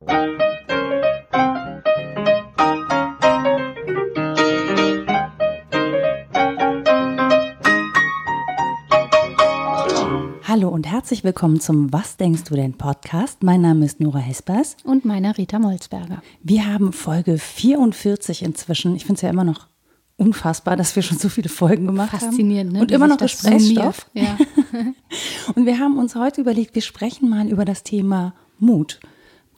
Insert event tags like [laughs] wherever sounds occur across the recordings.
Hallo und herzlich willkommen zum Was denkst du denn Podcast. Mein Name ist Nora Hespers. Und meiner Rita Molzberger. Wir haben Folge 44 inzwischen. Ich finde es ja immer noch unfassbar, dass wir schon so viele Folgen gemacht Faszinierend, haben. Ne? Und Wie immer noch Gesprächsstoff. Ja. [laughs] Und wir haben uns heute überlegt, wir sprechen mal über das Thema Mut.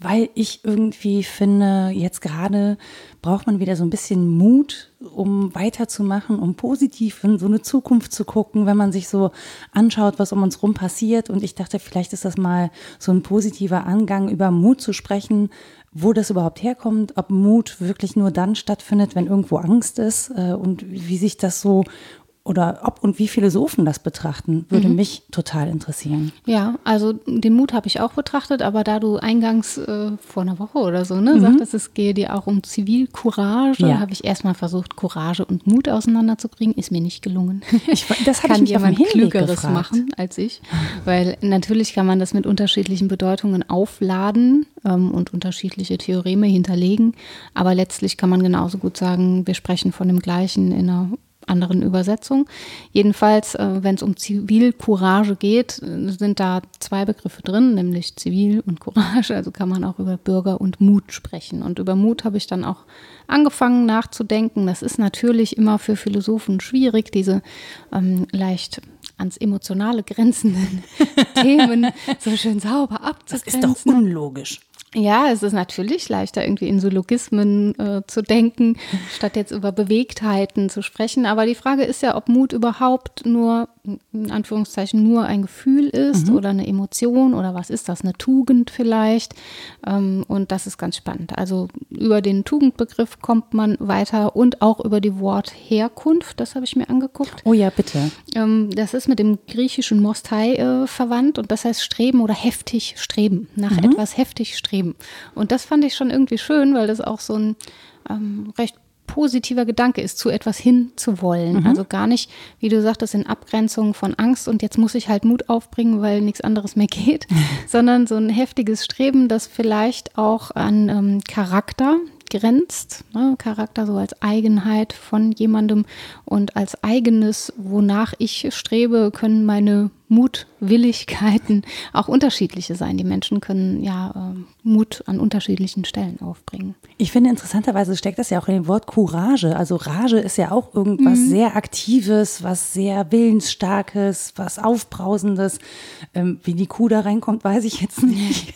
Weil ich irgendwie finde, jetzt gerade braucht man wieder so ein bisschen Mut, um weiterzumachen, um positiv in so eine Zukunft zu gucken, wenn man sich so anschaut, was um uns rum passiert. Und ich dachte, vielleicht ist das mal so ein positiver Angang, über Mut zu sprechen, wo das überhaupt herkommt, ob Mut wirklich nur dann stattfindet, wenn irgendwo Angst ist äh, und wie sich das so oder ob und wie Philosophen das betrachten, würde mich total interessieren. ja, also den Mut habe ich auch betrachtet, aber da du eingangs äh, vor einer Woche oder so ne, sagtest, es gehe dir auch um Zivilcourage, Ja. habe ich erstmal versucht, Courage und Mut auseinanderzukriegen. Ist mir nicht gelungen. [laughs] Ich, das hatte ich kann mich jemand Klügeres gefragt. machen als ich. Weil natürlich kann man das mit unterschiedlichen Bedeutungen aufladen ähm, und unterschiedliche Theoreme hinterlegen. Aber letztlich kann man genauso gut sagen, wir sprechen von dem gleichen in einer anderen Übersetzung. Jedenfalls, äh, wenn es um Zivilcourage geht, sind da zwei Begriffe drin, nämlich Zivil und Courage. Also kann man auch über Bürger und Mut sprechen. Und über Mut habe ich dann auch angefangen nachzudenken. Das ist natürlich immer für Philosophen schwierig, diese ähm, leicht ans Emotionale grenzenden [laughs] Themen so schön sauber Das ist abzugrenzen. doch unlogisch. Ja, es ist natürlich leichter, irgendwie in Syllogismen äh, zu denken, [laughs] statt jetzt über Bewegtheiten zu sprechen. Aber die Frage ist ja, ob Mut überhaupt nur, in Anführungszeichen, nur ein Gefühl ist oder eine Emotion oder was ist das, eine Tugend vielleicht. Ähm, und das ist ganz spannend. Also über den Tugendbegriff kommt man weiter und auch über die Wortherkunft, das habe ich mir angeguckt. Oh ja, bitte. Ähm, das ist mit dem griechischen Mostai äh, verwandt und das heißt streben oder heftig streben, nach etwas heftig streben. Und das fand ich schon irgendwie schön, weil das auch so ein ähm, recht positiver Gedanke ist, zu etwas hinzuwollen. Also gar nicht, wie du sagtest, in Abgrenzung von Angst und jetzt muss ich halt Mut aufbringen, weil nichts anderes mehr geht, [laughs] sondern so ein heftiges Streben, das vielleicht auch an ähm, Charakter grenzt, ne? Charakter so als Eigenheit von jemandem und als eigenes, wonach ich strebe, können meine Mutwilligkeiten [laughs] auch unterschiedliche sein. Die Menschen können ja ähm, Mut an unterschiedlichen Stellen aufbringen. Ich finde interessanterweise steckt das ja auch in dem Wort Courage. Also Rage ist ja auch irgendwas sehr Aktives, was sehr Willensstarkes, was Aufbrausendes. Ähm, wie die Kuh da reinkommt, weiß ich jetzt nicht.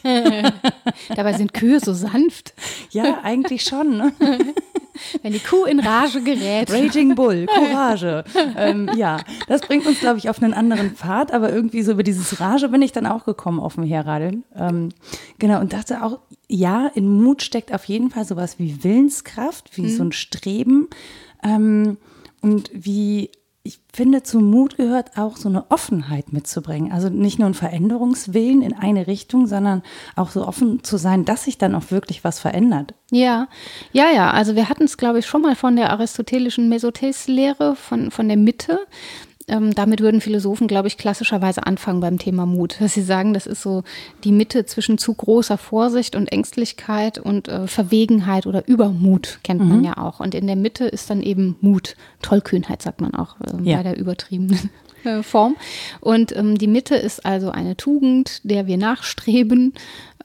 [laughs] Dabei sind Kühe so sanft. Ja, eigentlich schon. Ne? [laughs] Wenn die Kuh in Rage gerät. Raging Bull, Courage. ähm, ja, das bringt uns, glaube ich, auf einen anderen Pfad, aber irgendwie so über dieses Rage bin ich dann auch gekommen auf dem Herradeln. Ähm, genau, und dachte auch, ja, in Mut steckt auf jeden Fall sowas wie Willenskraft, wie so ein Streben. Ähm, und wie, ich finde, zu Mut gehört auch so eine Offenheit mitzubringen. Also nicht nur ein Veränderungswillen in eine Richtung, sondern auch so offen zu sein, dass sich dann auch wirklich was verändert. Ja, ja, ja. Also wir hatten es, glaube ich, schon mal von der aristotelischen Mesothese-Lehre, von, von der Mitte. Ähm, damit würden Philosophen, glaube ich, klassischerweise anfangen beim Thema Mut. Dass sie sagen, das ist so die Mitte zwischen zu großer Vorsicht und Ängstlichkeit und äh, Verwegenheit oder Übermut, kennt man ja auch. Und in der Mitte ist dann eben Mut, Tollkühnheit, sagt man auch äh, Ja. bei der übertriebenen äh, Form. Und ähm, die Mitte ist also eine Tugend, der wir nachstreben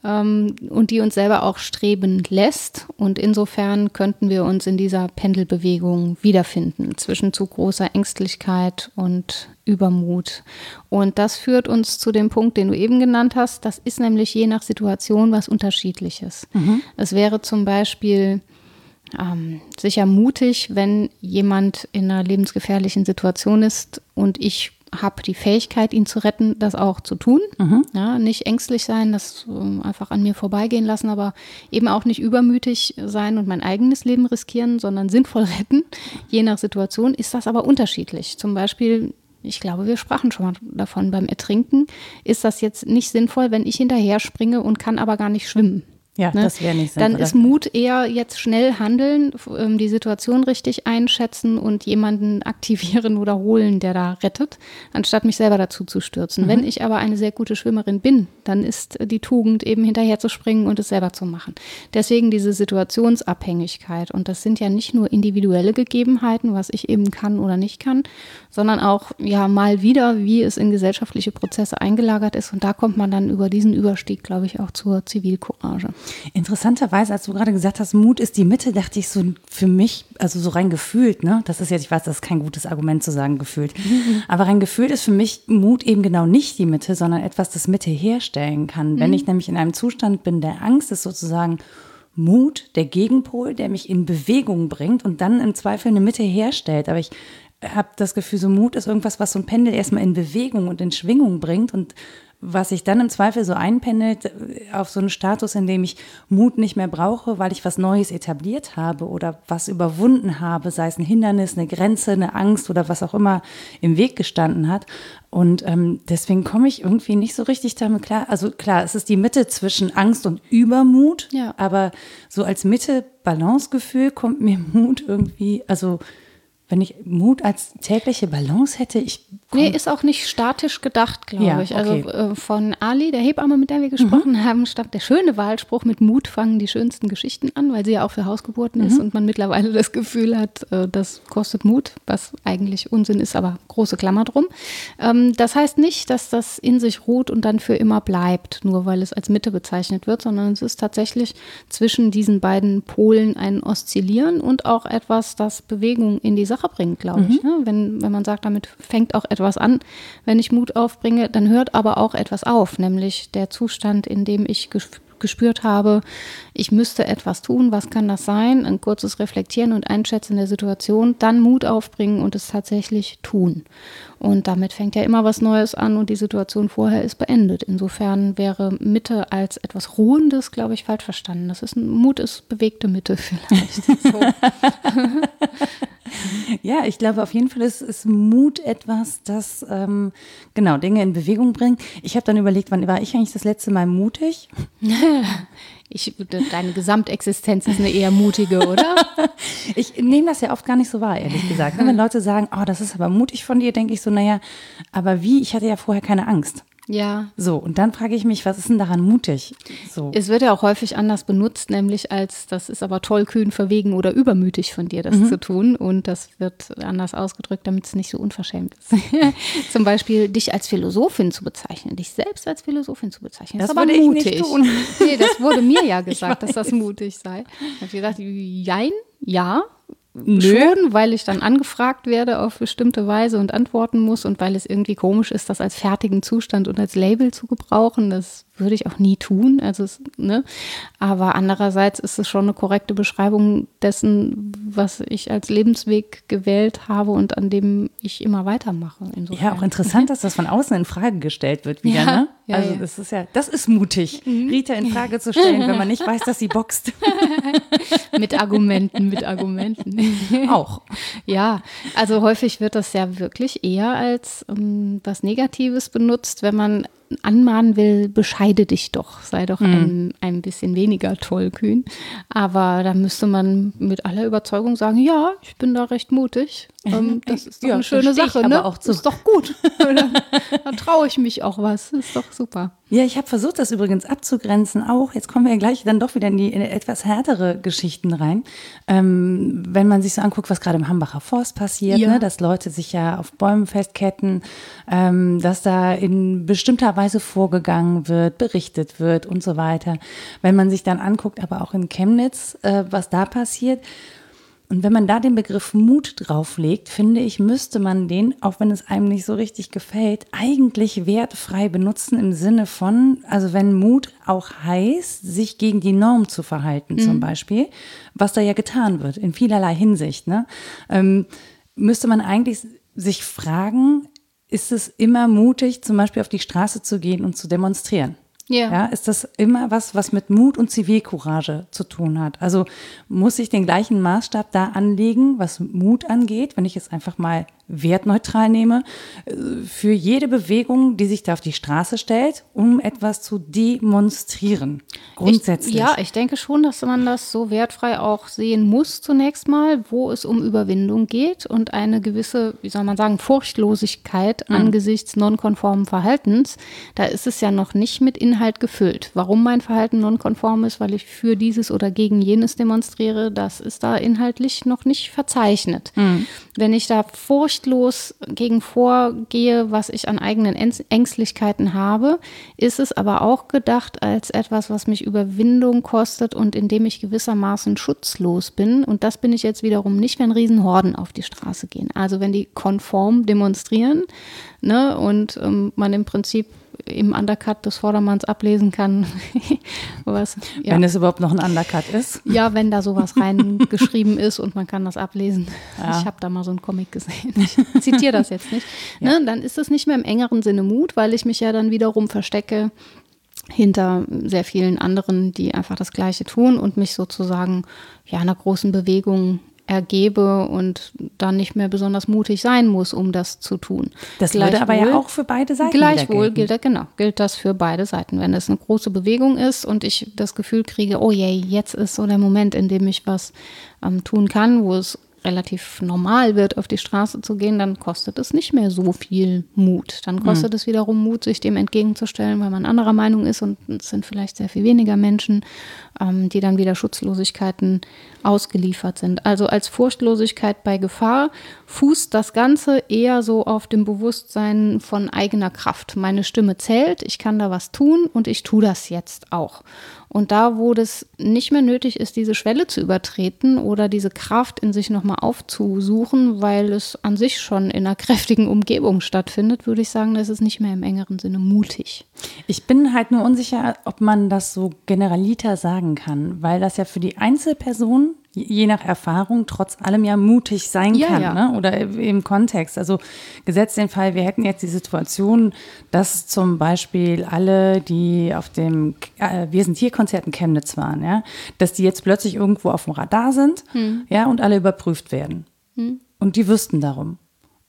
ähm, und die uns selber auch streben lässt. Und insofern könnten wir uns in dieser Pendelbewegung wiederfinden zwischen zu großer Ängstlichkeit und Übermut. Und das führt uns zu dem Punkt, den du eben genannt hast. Das ist nämlich je nach Situation was Unterschiedliches. Es wäre zum Beispiel ähm, sicher mutig, wenn jemand in einer lebensgefährlichen Situation ist und ich habe die Fähigkeit, ihn zu retten, das auch zu tun. Ja, nicht ängstlich sein, das ähm, einfach an mir vorbeigehen lassen, aber eben auch nicht übermütig sein und mein eigenes Leben riskieren, sondern sinnvoll [laughs] retten. Je nach Situation ist das aber unterschiedlich. Zum Beispiel, ich glaube, wir sprachen schon mal davon, beim Ertrinken ist das jetzt nicht sinnvoll, wenn ich hinterher springe und kann aber gar nicht schwimmen. Ja, ne? das wäre nicht sinnvoll. Dann ist Mut eher jetzt schnell handeln, ähm, die Situation richtig einschätzen und jemanden aktivieren oder holen, der da rettet, anstatt mich selber dazu zu stürzen. Mhm. Wenn ich aber eine sehr gute Schwimmerin bin, dann ist die Tugend eben hinterher zu springen und es selber zu machen. Deswegen diese Situationsabhängigkeit. Und das sind ja nicht nur individuelle Gegebenheiten, was ich eben kann oder nicht kann, sondern auch ja mal wieder, wie es in gesellschaftliche Prozesse eingelagert ist. Und da kommt man dann über diesen Überstieg, glaube ich, auch zur Zivilcourage. Interessanterweise, als du gerade gesagt hast, Mut ist die Mitte, dachte ich so für mich, also so rein gefühlt, ne? Das ist jetzt, ich weiß, das ist kein gutes Argument zu sagen, gefühlt. Mhm. [laughs] Aber rein gefühlt ist für mich Mut eben genau nicht die Mitte, sondern etwas, das Mitte herstellen kann. Mhm. Wenn ich nämlich in einem Zustand bin der Angst, ist sozusagen Mut der Gegenpol, der mich in Bewegung bringt und dann im Zweifel eine Mitte herstellt. Aber ich habe das Gefühl, so Mut ist irgendwas, was so ein Pendel erstmal in Bewegung und in Schwingung bringt und was sich dann im Zweifel so einpendelt äh, auf so einen Status, in dem ich Mut nicht mehr brauche, weil ich was Neues etabliert habe oder was überwunden habe, sei es ein Hindernis, eine Grenze, eine Angst oder was auch immer im Weg gestanden hat. Und ähm, deswegen komme ich irgendwie nicht so richtig damit klar. Also klar, es ist die Mitte zwischen Angst und Übermut, ja. aber so als Mitte Balancegefühl kommt mir [laughs] Mut irgendwie, also wenn ich Mut als tägliche Balance hätte, ich. Nee, ist auch nicht statisch gedacht, glaube ja, ich. Also äh, von Ali, der Hebamme, mit der wir gesprochen mhm. haben, stammt der schöne Wahlspruch, mit Mut fangen die schönsten Geschichten an, weil sie ja auch für Hausgeburten mhm. ist und man mittlerweile das Gefühl hat, äh, das kostet Mut, was eigentlich Unsinn ist, aber große Klammer drum. Ähm, das heißt nicht, dass das in sich ruht und dann für immer bleibt, nur weil es als Mitte bezeichnet wird, sondern es ist tatsächlich zwischen diesen beiden Polen ein Oszillieren und auch etwas, das Bewegung in die Sache bringt, glaube ich. Mhm. Ne? Wenn, wenn man sagt, damit fängt auch etwas an. Wenn ich Mut aufbringe, dann hört aber auch etwas auf, nämlich der Zustand, in dem ich gespürt habe, ich müsste etwas tun, was kann das sein? Ein kurzes Reflektieren und Einschätzen der Situation, dann Mut aufbringen und es tatsächlich tun. Und damit fängt ja immer was Neues an und die Situation vorher ist beendet. Insofern wäre Mitte als etwas Ruhendes, glaube ich, falsch verstanden. Das ist ein Mut ist bewegte Mitte [laughs] vielleicht. [laughs] So. [laughs] [laughs] Ja, ich glaube auf jeden Fall ist, ist Mut etwas, das ähm, genau Dinge in Bewegung bringt. Ich habe dann überlegt, wann war ich eigentlich das letzte Mal mutig? [laughs] Ich, deine Gesamtexistenz ist eine eher mutige, oder? [laughs] ich nehme das ja oft gar nicht so wahr, ehrlich gesagt. Wenn Leute sagen, oh, das ist aber mutig von dir, denke ich so, naja, aber wie? Ich hatte ja vorher keine Angst. Ja. So, und dann frage ich mich, was ist denn daran mutig? So. Es wird ja auch häufig anders benutzt, nämlich als, das ist aber tollkühn, verwegen oder übermütig von dir, das mhm. zu tun. Und das wird anders ausgedrückt, damit es nicht so unverschämt ist. [laughs] Zum Beispiel dich als Philosophin zu bezeichnen, dich selbst als Philosophin zu bezeichnen. Das, das ist aber mutig. Nee, das wurde mir ja [laughs] gesagt, dass das mutig sei. Da habe ich gedacht, jein, ja, Nö. Schon, weil ich dann angefragt werde auf bestimmte Weise und antworten muss und weil es irgendwie komisch ist, das als fertigen Zustand und als Label zu gebrauchen. Das würde ich auch nie tun. Also es, ne? Aber andererseits ist es schon eine korrekte Beschreibung dessen, was ich als Lebensweg gewählt habe und an dem ich immer weitermache. Insofern. Ja, auch interessant, dass das von außen in Frage gestellt wird wieder. Ja, ne? Ja also ja. das ist ja, das ist mutig, mhm. Rita in Frage zu stellen, wenn man nicht weiß, dass sie boxt. [laughs] mit Argumenten, mit Argumenten. [laughs] auch. Ja, also häufig wird das ja wirklich eher als ähm, was Negatives benutzt, wenn man anmahnen will, bescheide dich doch, sei doch mhm. ein, ein bisschen weniger tollkühn. Aber da müsste man mit aller Überzeugung sagen, ja, ich bin da recht mutig. Ähm, [laughs] das ist doch ja, eine schöne Sache, ne? Auch zu. Ist doch gut. [laughs] [laughs] da traue ich mich auch was. Ist doch super. Ja, ich habe versucht, das übrigens abzugrenzen auch. Jetzt kommen wir ja gleich dann doch wieder in die in etwas härtere Geschichten rein. Ähm, wenn man sich so anguckt, was gerade im Hambacher Forst passiert, ja. ne, dass Leute sich ja auf Bäumen festketten, ähm, dass da in bestimmter Weise vorgegangen wird, berichtet wird und so weiter. Wenn man sich dann anguckt, aber auch in Chemnitz, äh, was da passiert, und wenn man da den Begriff Mut drauflegt, finde ich, müsste man den, auch wenn es einem nicht so richtig gefällt, eigentlich wertfrei benutzen im Sinne von, also wenn Mut auch heißt, sich gegen die Norm zu verhalten, mhm. zum Beispiel, was da ja getan wird, in vielerlei Hinsicht, ne, ähm, müsste man eigentlich sich fragen, ist es immer mutig, zum Beispiel auf die Straße zu gehen und zu demonstrieren? Ja. ja. Ist das immer was, was mit Mut und Zivilcourage zu tun hat? Also muss ich den gleichen Maßstab da anlegen, was Mut angeht, wenn ich jetzt einfach mal wertneutral nehme, äh, für jede Bewegung, die sich da auf die Straße stellt, um etwas zu demonstrieren. Grundsätzlich. Ich, ja, ich denke schon, dass man das so wertfrei auch sehen muss zunächst mal, wo es um Überwindung geht und eine gewisse, wie soll man sagen, Furchtlosigkeit mhm. angesichts nonkonformen Verhaltens. Da ist es ja noch nicht mit Inhalt gefüllt. Warum mein Verhalten nonkonform ist, weil ich für dieses oder gegen jenes demonstriere, das ist da inhaltlich noch nicht verzeichnet. Mhm. Wenn ich da furchtlos gegen vorgehe, was ich an eigenen Ängstlichkeiten habe, ist es aber auch gedacht als etwas, was mich Überwindung kostet und in dem ich gewissermaßen schutzlos bin. Und das bin ich jetzt wiederum nicht, wenn Riesenhorden auf die Straße gehen. Also wenn die konform demonstrieren ne, und ähm, man im Prinzip im Undercut des Vordermanns ablesen kann. [laughs] was, ja. Wenn es überhaupt noch ein Undercut ist. Ja, wenn da sowas reingeschrieben ist und man kann das ablesen. Ja. Ich habe da mal so einen Comic gesehen. Ich zitiere das jetzt nicht. Ja. Ne, dann ist es nicht mehr im engeren Sinne Mut, weil ich mich ja dann wiederum verstecke hinter sehr vielen anderen, die einfach das Gleiche tun und mich sozusagen ja einer großen Bewegung ergebe und dann nicht mehr besonders mutig sein muss, um das zu tun. Das würde aber ja auch für beide Seiten Gleichwohl gilt das, genau, gilt das für beide Seiten. Wenn es eine große Bewegung ist und ich das Gefühl kriege, oh je, jetzt ist so der Moment, in dem ich was ähm, tun kann, wo es relativ normal wird, auf die Straße zu gehen, dann kostet es nicht mehr so viel Mut. Dann kostet mhm. es wiederum Mut, sich dem entgegenzustellen, weil man anderer Meinung ist und es sind vielleicht sehr viel weniger Menschen, ähm, die dann wieder Schutzlosigkeiten ausgeliefert sind. Also als Furchtlosigkeit bei Gefahr fußt das Ganze eher so auf dem Bewusstsein von eigener Kraft. Meine Stimme zählt, ich kann da was tun und ich tue das jetzt auch. Und da, wo das nicht mehr nötig ist, diese Schwelle zu übertreten oder diese Kraft in sich nochmal aufzusuchen, weil es an sich schon in einer [laughs] kräftigen Umgebung stattfindet, würde ich sagen, das ist nicht mehr im engeren Sinne mutig. Ich bin halt nur unsicher, ob man das so generaliter sagen kann, weil das ja für die Einzelperson je nach Erfahrung trotz allem ja mutig sein ja, kann ja. Ne? oder im Kontext. Also gesetzt den Fall, wir hätten jetzt die Situation, dass zum Beispiel alle, die auf dem äh, Wir sind hier Konzert in Chemnitz waren, ja, dass die jetzt plötzlich irgendwo auf dem Radar sind hm. ja, und alle überprüft werden. Hm. Und die wüssten darum.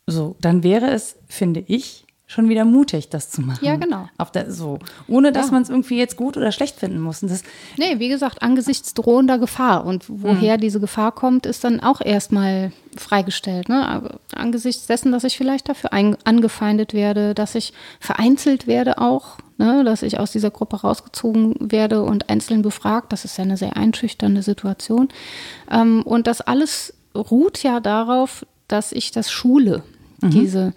So, dann wäre es, finde ich, schon wieder mutig, das zu machen. Ja, genau. Auf der, so. Ohne dass ja. man es irgendwie jetzt gut oder schlecht finden muss. Und das nee, wie gesagt, angesichts drohender Gefahr. Und woher mhm. diese Gefahr kommt, ist dann auch erstmal freigestellt. Ne? Angesichts dessen, dass ich vielleicht dafür ein, angefeindet werde, dass ich vereinzelt werde auch, ne? dass ich aus dieser Gruppe rausgezogen werde und einzeln befragt. Das ist ja eine sehr einschüchternde Situation. Ähm, und das alles ruht ja darauf, dass ich das schule. Mhm. Diese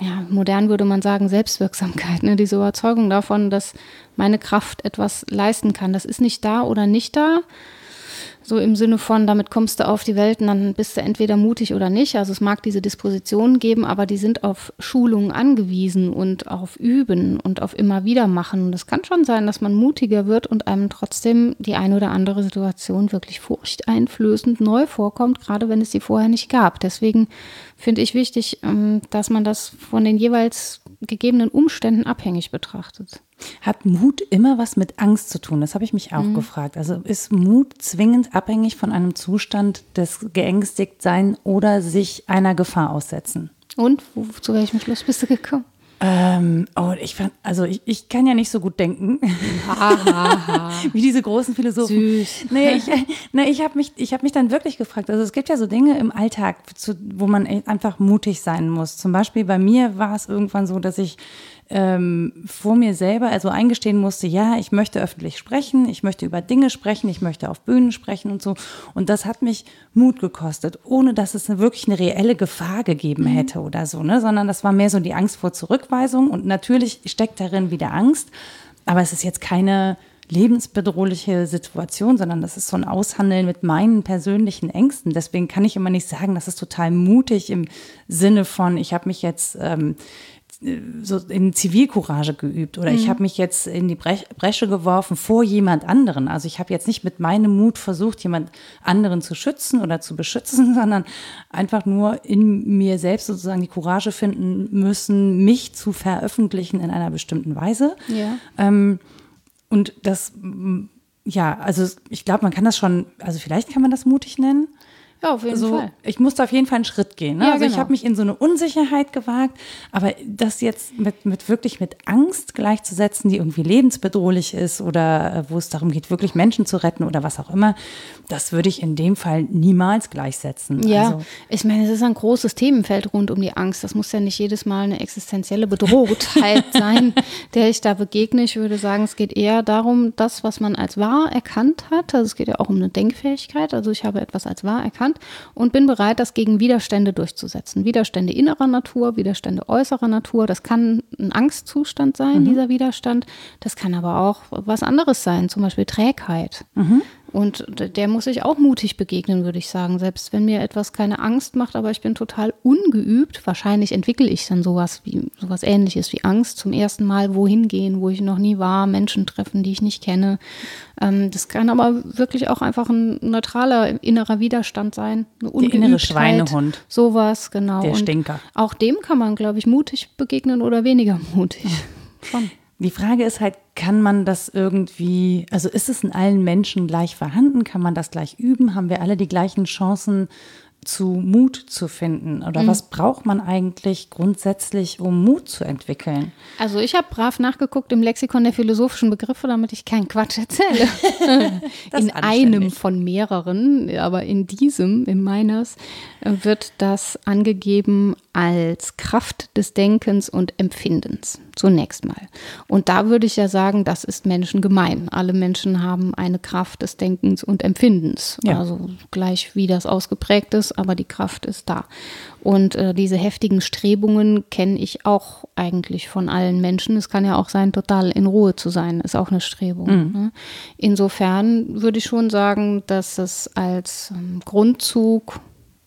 ja, modern würde man sagen, Selbstwirksamkeit, ne? diese Überzeugung davon, dass meine Kraft etwas leisten kann. Das ist nicht da oder nicht da, so im Sinne von, damit kommst du auf die Welt und dann bist du entweder mutig oder nicht. Also es mag diese Dispositionen geben, aber die sind auf Schulungen angewiesen und auf Üben und auf immer wieder machen. Und es kann schon sein, dass man mutiger wird und einem trotzdem die eine oder andere Situation wirklich furchteinflößend neu vorkommt, gerade wenn es sie vorher nicht gab. Deswegen finde ich wichtig, ähm, dass man das von den jeweils gegebenen Umständen abhängig betrachtet. Hat Mut immer was mit Angst zu tun? Das habe ich mich auch mhm. gefragt. Also ist Mut zwingend abhängig von einem Zustand des Geängstigtsein oder sich einer Gefahr aussetzen? Und wo, zu welchem Schluss bist du gekommen? Ähm, oh, ich fand, also ich, ich kann ja nicht so gut denken. [laughs] Wie diese großen Philosophen. Süß. Nee, ich, [laughs] nee, ich habe mich, hab mich dann wirklich gefragt. Also es gibt ja so Dinge im Alltag, zu, wo man einfach mutig sein muss. Zum Beispiel bei mir war es irgendwann so, dass ich ähm, vor mir selber also eingestehen musste, ja, ich möchte öffentlich sprechen, ich möchte über Dinge sprechen, ich möchte auf Bühnen sprechen und so. Und das hat mich Mut gekostet, ohne dass es wirklich eine reelle Gefahr gegeben mhm. hätte oder so, ne? sondern das war mehr so die Angst vor Zurückweisung. Und natürlich steckt darin wieder Angst, aber es ist jetzt keine lebensbedrohliche Situation, sondern das ist so ein Aushandeln mit meinen persönlichen Ängsten. Deswegen kann ich immer nicht sagen, das ist total mutig im Sinne von, ich habe mich jetzt ähm, so in Zivilcourage geübt oder mhm. ich habe mich jetzt in die Bresche geworfen vor jemand anderen. Also ich habe jetzt nicht mit meinem Mut versucht, jemand anderen zu schützen oder zu beschützen, [laughs] sondern einfach nur in mir selbst sozusagen die Courage finden müssen, mich zu veröffentlichen in einer bestimmten Weise. Ja. Ähm, und das, ja, also ich glaube, man kann das schon, also vielleicht kann man das mutig nennen. Ja, auf jeden so, Fall. Ich musste auf jeden Fall einen Schritt gehen. Ne? Ja, also ich genau. habe mich in so eine Unsicherheit gewagt, aber das jetzt mit, mit wirklich mit Angst gleichzusetzen, die irgendwie lebensbedrohlich ist oder äh, wo es darum geht, wirklich Menschen zu retten oder was auch immer, das würde ich in dem Fall niemals gleichsetzen. Ja, Also, ich meine, es ist ein großes Themenfeld rund um die Angst. Das muss ja nicht jedes Mal eine existenzielle Bedrohtheit [laughs] sein, der ich da begegne. Ich würde sagen, es geht eher darum, das, was man als wahr erkannt hat. Also es geht ja auch um eine Denkfähigkeit. Also ich habe etwas als wahr erkannt und bin bereit, das gegen Widerstände durchzusetzen. Widerstände innerer Natur, Widerstände äußerer Natur. Das kann ein Angstzustand sein, dieser Widerstand. Das kann aber auch was anderes sein, zum Beispiel Trägheit. Und der muss ich auch mutig begegnen, würde ich sagen. Selbst wenn mir etwas keine Angst macht, aber ich bin total ungeübt, wahrscheinlich entwickle ich dann sowas wie sowas ähnliches wie Angst zum ersten Mal wohin gehen, wo ich noch nie war, Menschen treffen, die ich nicht kenne. Ähm, das kann aber wirklich auch einfach ein neutraler innerer Widerstand sein. Eine Der innere Schweinehund. Sowas, genau. Der Und Stinker. Auch dem kann man, glaube ich, mutig begegnen oder weniger mutig. Schon. Die Frage ist halt, kann man das irgendwie, also ist es in allen Menschen gleich vorhanden? Kann man das gleich üben? Haben wir alle die gleichen Chancen zu Mut zu finden? Oder was braucht man eigentlich grundsätzlich, um Mut zu entwickeln? Also ich habe brav nachgeguckt im Lexikon der philosophischen Begriffe, damit ich keinen Quatsch erzähle. [laughs] [laughs] In einem von mehreren, aber in diesem, in meines, wird das angegeben als Kraft des Denkens und Empfindens. Zunächst mal. Und da würde ich ja sagen, das ist Menschen gemein. Alle Menschen haben eine Kraft des Denkens und Empfindens. Ja. Also gleich wie das ausgeprägt ist, aber die Kraft ist da. Und äh, diese heftigen Strebungen kenne ich auch eigentlich von allen Menschen. Es kann ja auch sein, total in Ruhe zu sein, ist auch eine Strebung. Ne? Insofern würde ich schon sagen, dass es als ähm, Grundzug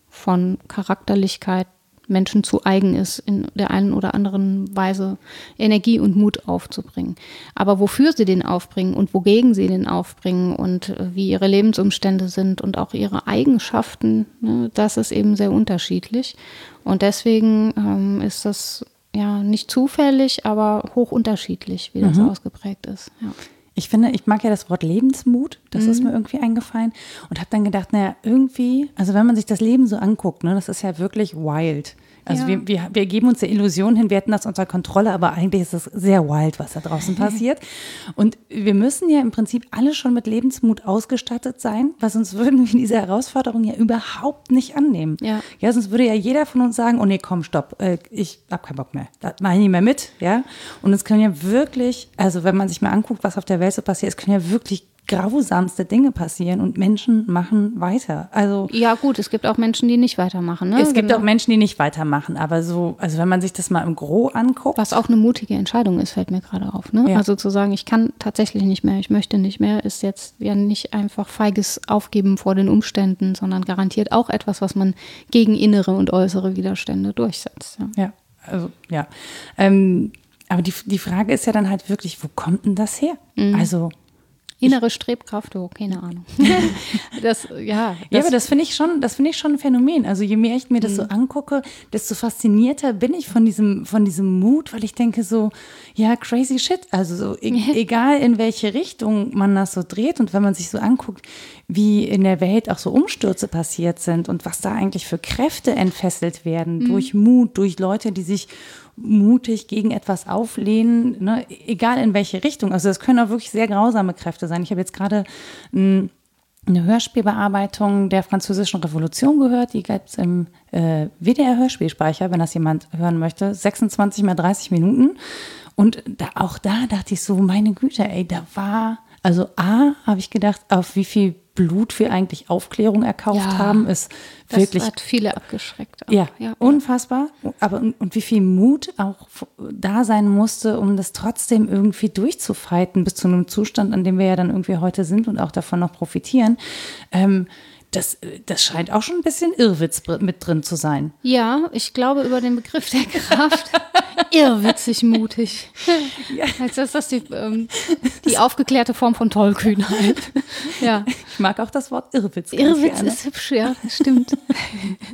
von Charakterlichkeit Menschen zu eigen ist, in der einen oder anderen Weise Energie und Mut aufzubringen. Aber wofür sie den aufbringen und wogegen sie den aufbringen und äh, wie ihre Lebensumstände sind und auch ihre Eigenschaften, ne, das ist eben sehr unterschiedlich. Und deswegen ähm, ist das ja nicht zufällig, aber hoch unterschiedlich, wie das ausgeprägt ist. Ja. Ich finde, ich mag ja das Wort Lebensmut, das ist mir irgendwie eingefallen und habe dann gedacht, naja, irgendwie, also wenn man sich das Leben so anguckt, ne, das ist ja wirklich wild. Also Ja. wir, wir, wir geben uns der Illusion hin, wir hätten das unter Kontrolle, aber eigentlich ist es sehr wild, was da draußen [laughs] passiert. Und wir müssen ja im Prinzip alle schon mit Lebensmut ausgestattet sein, weil sonst würden wir diese Herausforderung ja überhaupt nicht annehmen. Ja. Ja, sonst würde ja jeder von uns sagen, oh nee, komm, stopp, äh, ich hab keinen Bock mehr. Das mache ich nicht mehr mit, ja. Und es können ja wirklich, also wenn man sich mal anguckt, was auf der Welt so passiert, es können ja wirklich grausamste Dinge passieren und Menschen machen weiter. Also ja, gut, es gibt auch Menschen, die nicht weitermachen. Ne? es gibt Genau. auch Menschen, die nicht weitermachen, aber so, also wenn man sich das mal im Gro anguckt, Was auch eine mutige Entscheidung ist, fällt mir gerade auf. Ne? Ja. Also zu sagen, ich kann tatsächlich nicht mehr, ich möchte nicht mehr, ist jetzt ja nicht einfach feiges Aufgeben vor den Umständen, sondern garantiert auch etwas, was man gegen innere und äußere Widerstände durchsetzt. Ja. ja, also ja. Ähm, aber die, die Frage ist ja dann halt wirklich, wo kommt denn das her? Mhm. Also Innere Strebkraft, oh, keine Ahnung. [laughs] das, ja, Ja, aber das finde ich schon, das finde ich schon ein Phänomen. Also je mehr ich mir das Mhm. so angucke, desto faszinierter bin ich von diesem, von diesem Mut, weil ich denke so, ja, crazy shit. Also so, e egal in welche Richtung man das so dreht und wenn man sich so anguckt, wie in der Welt auch so Umstürze passiert sind und was da eigentlich für Kräfte entfesselt werden Mhm. durch Mut, durch Leute, die sich mutig gegen etwas auflehnen, ne? egal in welche Richtung. Also das können auch wirklich sehr grausame Kräfte sein. Ich habe jetzt gerade ein eine Hörspielbearbeitung der Französischen Revolution gehört. Die gibt es im äh, WDR-Hörspielspeicher, wenn das jemand hören möchte. 26 mal 30 Minuten. Und da, auch da dachte ich so, meine Güte, ey, da war, also A, habe ich gedacht, auf wie viel Blut wir eigentlich Aufklärung erkauft Ja, haben, ist das wirklich hat viele abgeschreckt. auch. ja, ja. unfassbar. Aber und, wie viel Mut auch da sein musste, um das trotzdem irgendwie durchzufighten bis zu einem Zustand, an dem wir ja dann irgendwie heute sind und auch davon noch profitieren. Ähm, das, das scheint auch schon ein bisschen Irrwitz mit drin zu sein. Ja, ich glaube über den Begriff der Kraft. [laughs] Irrwitzig mutig. Als ist das die, ähm, die aufgeklärte Form von Tollkühnheit. Ja. Ich mag auch das Wort Irrwitz. Irrwitz gerne. ist hübsch, ja, stimmt.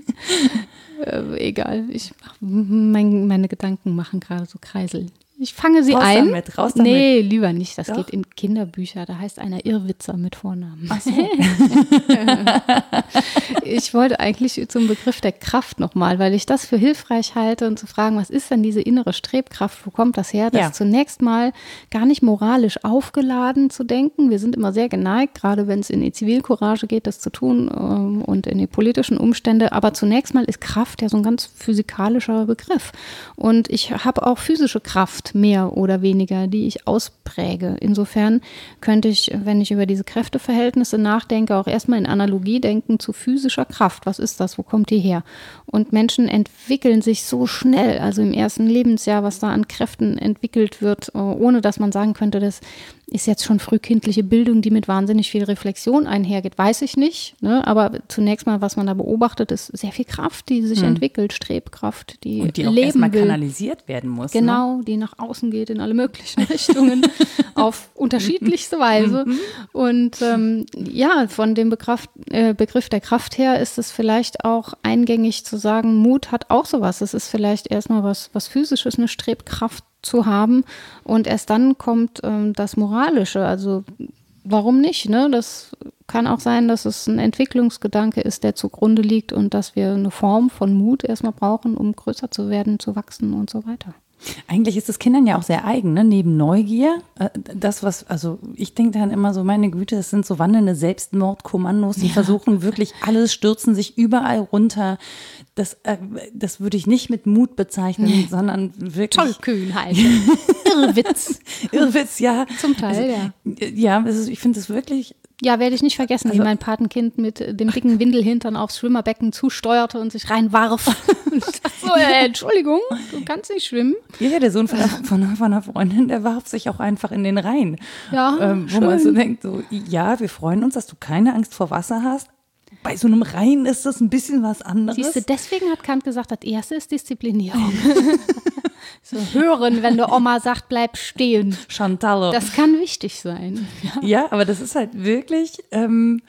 [laughs] äh, egal, ich, mein, meine Gedanken machen gerade so Kreisel. Ich fange sie Raus ein. damit, raus damit. Nee, lieber nicht. Das Doch. geht in Kinderbücher. Da heißt einer Irrwitzer mit Vornamen. Ach so. [laughs] Ich wollte eigentlich zum Begriff der Kraft nochmal, weil ich das für hilfreich halte und zu fragen, was ist denn diese innere Strebkraft? Wo kommt das her? Das Ja. zunächst mal gar nicht moralisch aufgeladen zu denken. Wir sind immer sehr geneigt, gerade wenn es in die Zivilcourage geht, das zu tun ähm, und in die politischen Umstände. Aber zunächst mal ist Kraft ja so ein ganz physikalischer Begriff. Und ich habe auch physische Kraft mehr oder weniger, die ich auspräge. Insofern könnte ich, wenn ich über diese Kräfteverhältnisse nachdenke, auch erstmal in Analogie denken zu physischer Kraft. Was ist das? Wo kommt die her? Und Menschen entwickeln sich so schnell, also im ersten Lebensjahr, was da an Kräften entwickelt wird, äh, ohne dass man sagen könnte, das ist jetzt schon frühkindliche Bildung, die mit wahnsinnig viel Reflexion einhergeht, weiß ich nicht. Ne? Aber zunächst mal, was man da beobachtet, ist sehr viel Kraft, die sich entwickelt, Strebkraft, die. Und die auch leben erstmal kanalisiert werden muss. Ne? Genau, die nach außen geht in alle möglichen [laughs] Richtungen auf unterschiedlichste [laughs] Weise. Mhm. Und ähm, ja, von dem Begriff, äh, Begriff der Kraft her ist es vielleicht auch eingängig zu sagen, Mut hat auch sowas. Es ist vielleicht erstmal was, was physisches, eine Strebkraft zu haben. Und erst dann kommt ähm, das Moralische. Also warum nicht? Ne? Das kann auch sein, dass es ein Entwicklungsgedanke ist, der zugrunde liegt und dass wir eine Form von Mut erstmal brauchen, um größer zu werden, zu wachsen und so weiter. Eigentlich ist es Kindern ja auch sehr eigen, ne? neben Neugier. äh, Das, was, also ich denke dann immer so, meine Güte, es sind so wandelnde Selbstmordkommandos, die versuchen wirklich alles, stürzen sich überall runter. Das, äh, das würde ich nicht mit Mut bezeichnen, sondern wirklich. Tollkühnheit. [laughs] Irrwitz. Irrwitz, ja. Zum Teil, ja. Ja, es ist, ich finde es wirklich Ja, werde ich nicht vergessen, wie Also- mein Patenkind mit äh, dem dicken Windelhintern aufs Schwimmerbecken zusteuerte und sich reinwarf. [laughs] So, äh, Entschuldigung, du kannst nicht schwimmen. Ja, der Sohn von, einer- von, von einer Freundin, der warf sich auch einfach in den Rhein. Ja, ähm, wo man so schön. denkt, so, ja, wir freuen uns, dass du keine Angst vor Wasser hast. Bei so einem Rhein ist das ein bisschen was anderes. Siehst du, deswegen hat Kant gesagt, das erste ist Disziplinierung. [laughs] so hören, wenn der Oma sagt, bleib stehen. Chantal. Das kann wichtig sein. ja, aber das ist halt wirklich, ähm,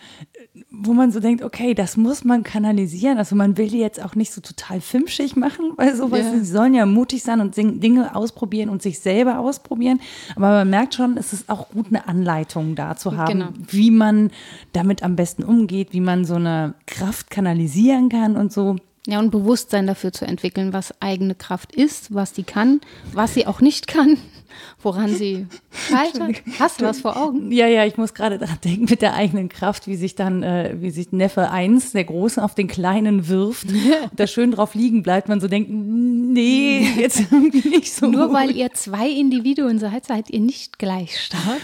wo man so denkt, okay, das muss man kanalisieren. Also man will die jetzt auch nicht so total filmschig machen, [laughs] weil sowas, Ja. sie sollen ja mutig sein und Dinge ausprobieren und sich selber ausprobieren. Aber man merkt schon, es ist auch gut, eine Anleitung da zu haben, Genau. wie man damit am besten umgeht, wie man so eine Kraft kanalisieren kann und so. Ja, und Bewusstsein dafür zu entwickeln, was eigene Kraft ist, was die kann, was sie auch nicht kann, woran sie [laughs] scheitert. Hast du was vor Augen? Ja, ja, ich muss gerade dran denken mit der eigenen Kraft, wie sich dann, äh, wie sich Neffe 1, der Große, auf den Kleinen wirft und [laughs] da schön drauf liegen bleibt, man so denkt, nee, jetzt [laughs] irgendwie nicht so. Nur gut. weil ihr zwei Individuen seid, seid ihr nicht gleich stark.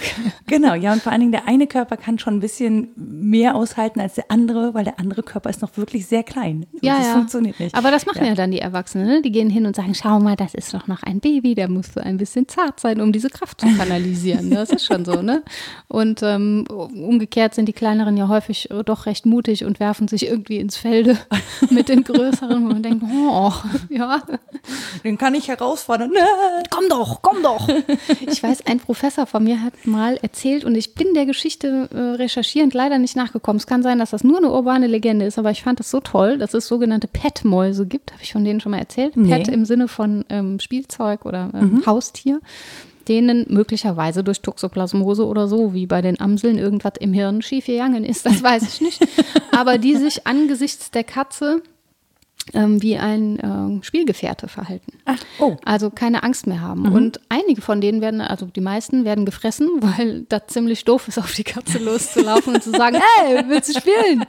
Genau, ja, und vor allen Dingen der eine Körper kann schon ein bisschen mehr aushalten als der andere, weil der andere Körper ist noch wirklich sehr klein. Und Ja, das ja. funktioniert nicht. Aber das machen ja, dann die Erwachsenen. Ne? Die gehen hin und sagen, schau mal, das ist doch noch ein Baby, der muss so ein bisschen zart sein, um diese Kraft zu kanalisieren. [laughs] Das ist schon so, ne? Und ähm, umgekehrt sind die Kleineren ja häufig äh, doch recht mutig und werfen sich irgendwie ins Felde [laughs] mit den Größeren, wo man denkt, oh, ja, Den kann ich herausfordern. komm doch, komm doch. [laughs] Ich weiß, ein Professor von mir hat mal erzählt und ich bin der Geschichte äh, recherchierend leider nicht nachgekommen. Es kann sein, dass das nur eine urbane Legende ist, aber ich fand es so toll, dass es sogenannte Pet-Mäuse gibt. Habe ich von denen schon mal erzählt? Nee. Pet im Sinne von ähm, Spielzeug oder ähm, Haustier denen möglicherweise durch Toxoplasmose oder so, wie bei den Amseln, irgendwas im Hirn schiefgegangen ist, das weiß ich nicht. [laughs] Aber die sich angesichts der Katze ähm, wie ein ähm, Spielgefährte verhalten. Ach, oh. Also keine Angst mehr haben. Und einige von denen werden, also die meisten werden gefressen, [laughs] weil das ziemlich doof ist, auf die Katze loszulaufen und zu sagen, [laughs] hey, willst du spielen?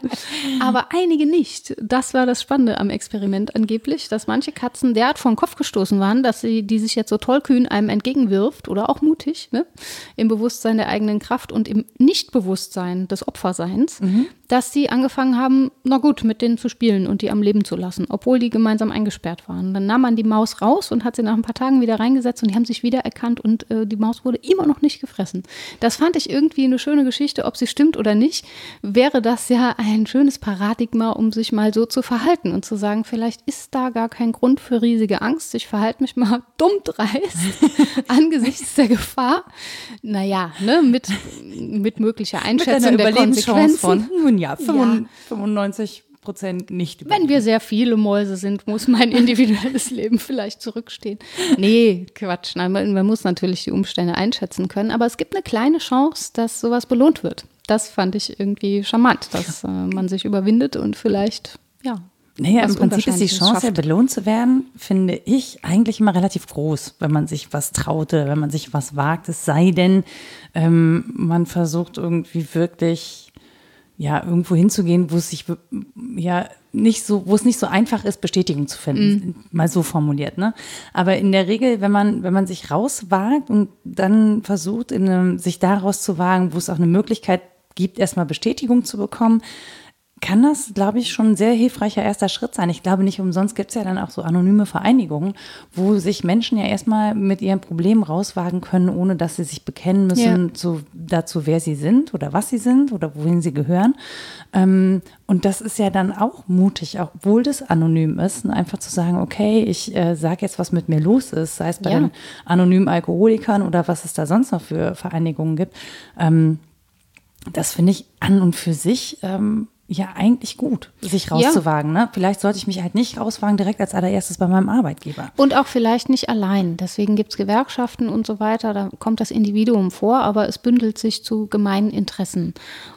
Aber einige nicht. Das war das Spannende am Experiment angeblich, dass manche Katzen derart vom Kopf gestoßen waren, dass sie, die sich jetzt so tollkühn einem entgegenwirft oder auch mutig, ne, im Bewusstsein der eigenen Kraft und im Nichtbewusstsein des Opferseins, dass sie angefangen haben, na gut, mit denen zu spielen und die am Leben zu lassen, obwohl die gemeinsam eingesperrt waren. Dann nahm man die Maus raus und hat sie nach ein paar Tagen wieder reingesetzt und die haben sich wieder erkannt und äh, die Maus wurde immer noch nicht gefressen. Das fand ich irgendwie eine schöne Geschichte, ob sie stimmt oder nicht, wäre das ja ein schönes Paradigma, um sich mal so zu verhalten und zu sagen, vielleicht ist da gar kein Grund für riesige Angst, ich verhalte mich mal [laughs] dumm dreist [laughs] angesichts der Gefahr. Naja, ne, mit, mit möglicher Mit Einschätzung einer der Überlebenschance Konsequenzen. von, nun ja, 95 Prozent. Nicht überwinden. Wenn wir sehr viele Mäuse sind, muss mein [laughs] individuelles Leben vielleicht zurückstehen. Nee, Quatsch. Nein, man, man muss natürlich die Umstände einschätzen können. Aber es gibt eine kleine Chance, dass sowas belohnt wird. Das fand ich irgendwie charmant, dass äh, man sich überwindet und vielleicht, ja, naja, im Prinzip ist die Chance, ja belohnt zu werden, finde ich eigentlich immer relativ groß, wenn man sich was traute, wenn man sich was wagt. Es sei denn, ähm, man versucht irgendwie wirklich ja irgendwo hinzugehen, wo es sich ja nicht so, wo es nicht so einfach ist, Bestätigung zu finden, mhm. mal so formuliert. Ne? Aber in der Regel, wenn man wenn man sich rauswagt und dann versucht, in einem, sich daraus zu wagen, wo es auch eine Möglichkeit gibt, erstmal Bestätigung zu bekommen, kann das, glaube ich, schon ein sehr hilfreicher erster Schritt sein. Ich glaube, nicht umsonst gibt es ja dann auch so anonyme Vereinigungen, wo sich Menschen ja erstmal mit ihren Problemen rauswagen können, ohne dass sie sich bekennen müssen ja. zu, dazu, wer sie sind oder was sie sind oder wohin sie gehören. Ähm, und das ist ja dann auch mutig, auch obwohl das anonym ist, einfach zu sagen, okay, ich äh, sage jetzt, was mit mir los ist, sei es bei ja. den anonymen Alkoholikern oder was es da sonst noch für Vereinigungen gibt. Ähm, das finde ich an und für sich ähm, ja eigentlich gut, sich rauszuwagen. Ja. Ne? Vielleicht sollte ich mich halt nicht rauswagen direkt als allererstes bei meinem Arbeitgeber. Und auch vielleicht nicht allein. Deswegen gibt es Gewerkschaften und so weiter. Da kommt das Individuum vor, aber es bündelt sich zu gemeinen Interessen.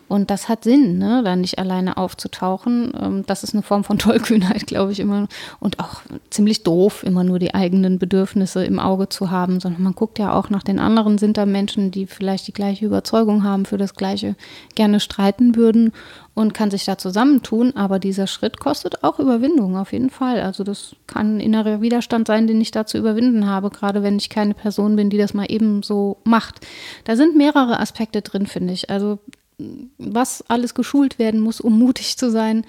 Und das hat Sinn, ne, da nicht alleine aufzutauchen. Ähm, das ist eine Form von [laughs] Tollkühnheit, glaube ich, immer. Und auch ziemlich doof, immer nur die eigenen Bedürfnisse im Auge zu haben, sondern man guckt ja auch nach den anderen. Sind da Menschen, die vielleicht die gleiche Überzeugung haben, für das Gleiche gerne streiten würden und kann sich da zusammentun. Aber dieser Schritt kostet auch Überwindung, auf jeden Fall. Also das kann ein innerer Widerstand sein, den ich da zu überwinden habe, gerade wenn ich keine Person bin, die das mal eben so macht. Da sind mehrere Aspekte drin, finde ich. Also was alles geschult werden muss, um mutig zu sein,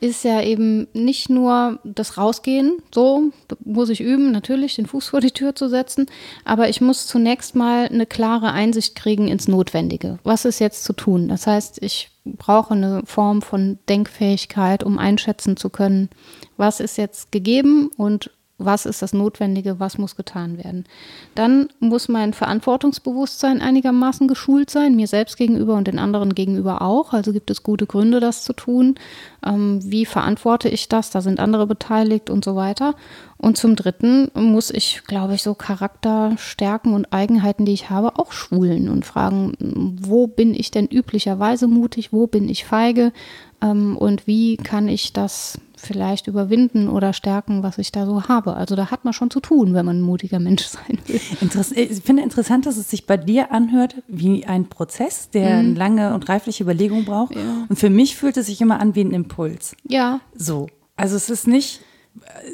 ist ja eben nicht nur das Rausgehen, so muss ich üben, natürlich den Fuß vor die Tür zu setzen, aber ich muss zunächst mal eine klare Einsicht kriegen ins Notwendige. Was ist jetzt zu tun? Das heißt, ich brauche eine Form von Denkfähigkeit, um einschätzen zu können, was ist jetzt gegeben und was ist das Notwendige, was muss getan werden. Dann muss mein Verantwortungsbewusstsein einigermaßen geschult sein, mir selbst gegenüber und den anderen gegenüber auch. Also gibt es gute Gründe, das zu tun. Ähm, wie verantworte ich das? Da sind andere beteiligt und so weiter. Und zum Dritten muss ich, glaube ich, so Charakterstärken und Eigenheiten, die ich habe, auch schulen und fragen, wo bin ich denn üblicherweise mutig, wo bin ich feige ähm, und wie kann ich das vielleicht überwinden oder stärken, was ich da so habe. Also da hat man schon zu tun, wenn man ein mutiger Mensch [laughs] sein will. Interess ich finde interessant, dass es sich bei dir anhört wie ein Prozess, der mhm. lange und reifliche Überlegung braucht. Ja. Und für mich fühlt es sich immer an wie ein Impuls. Ja. So. Also es ist nicht,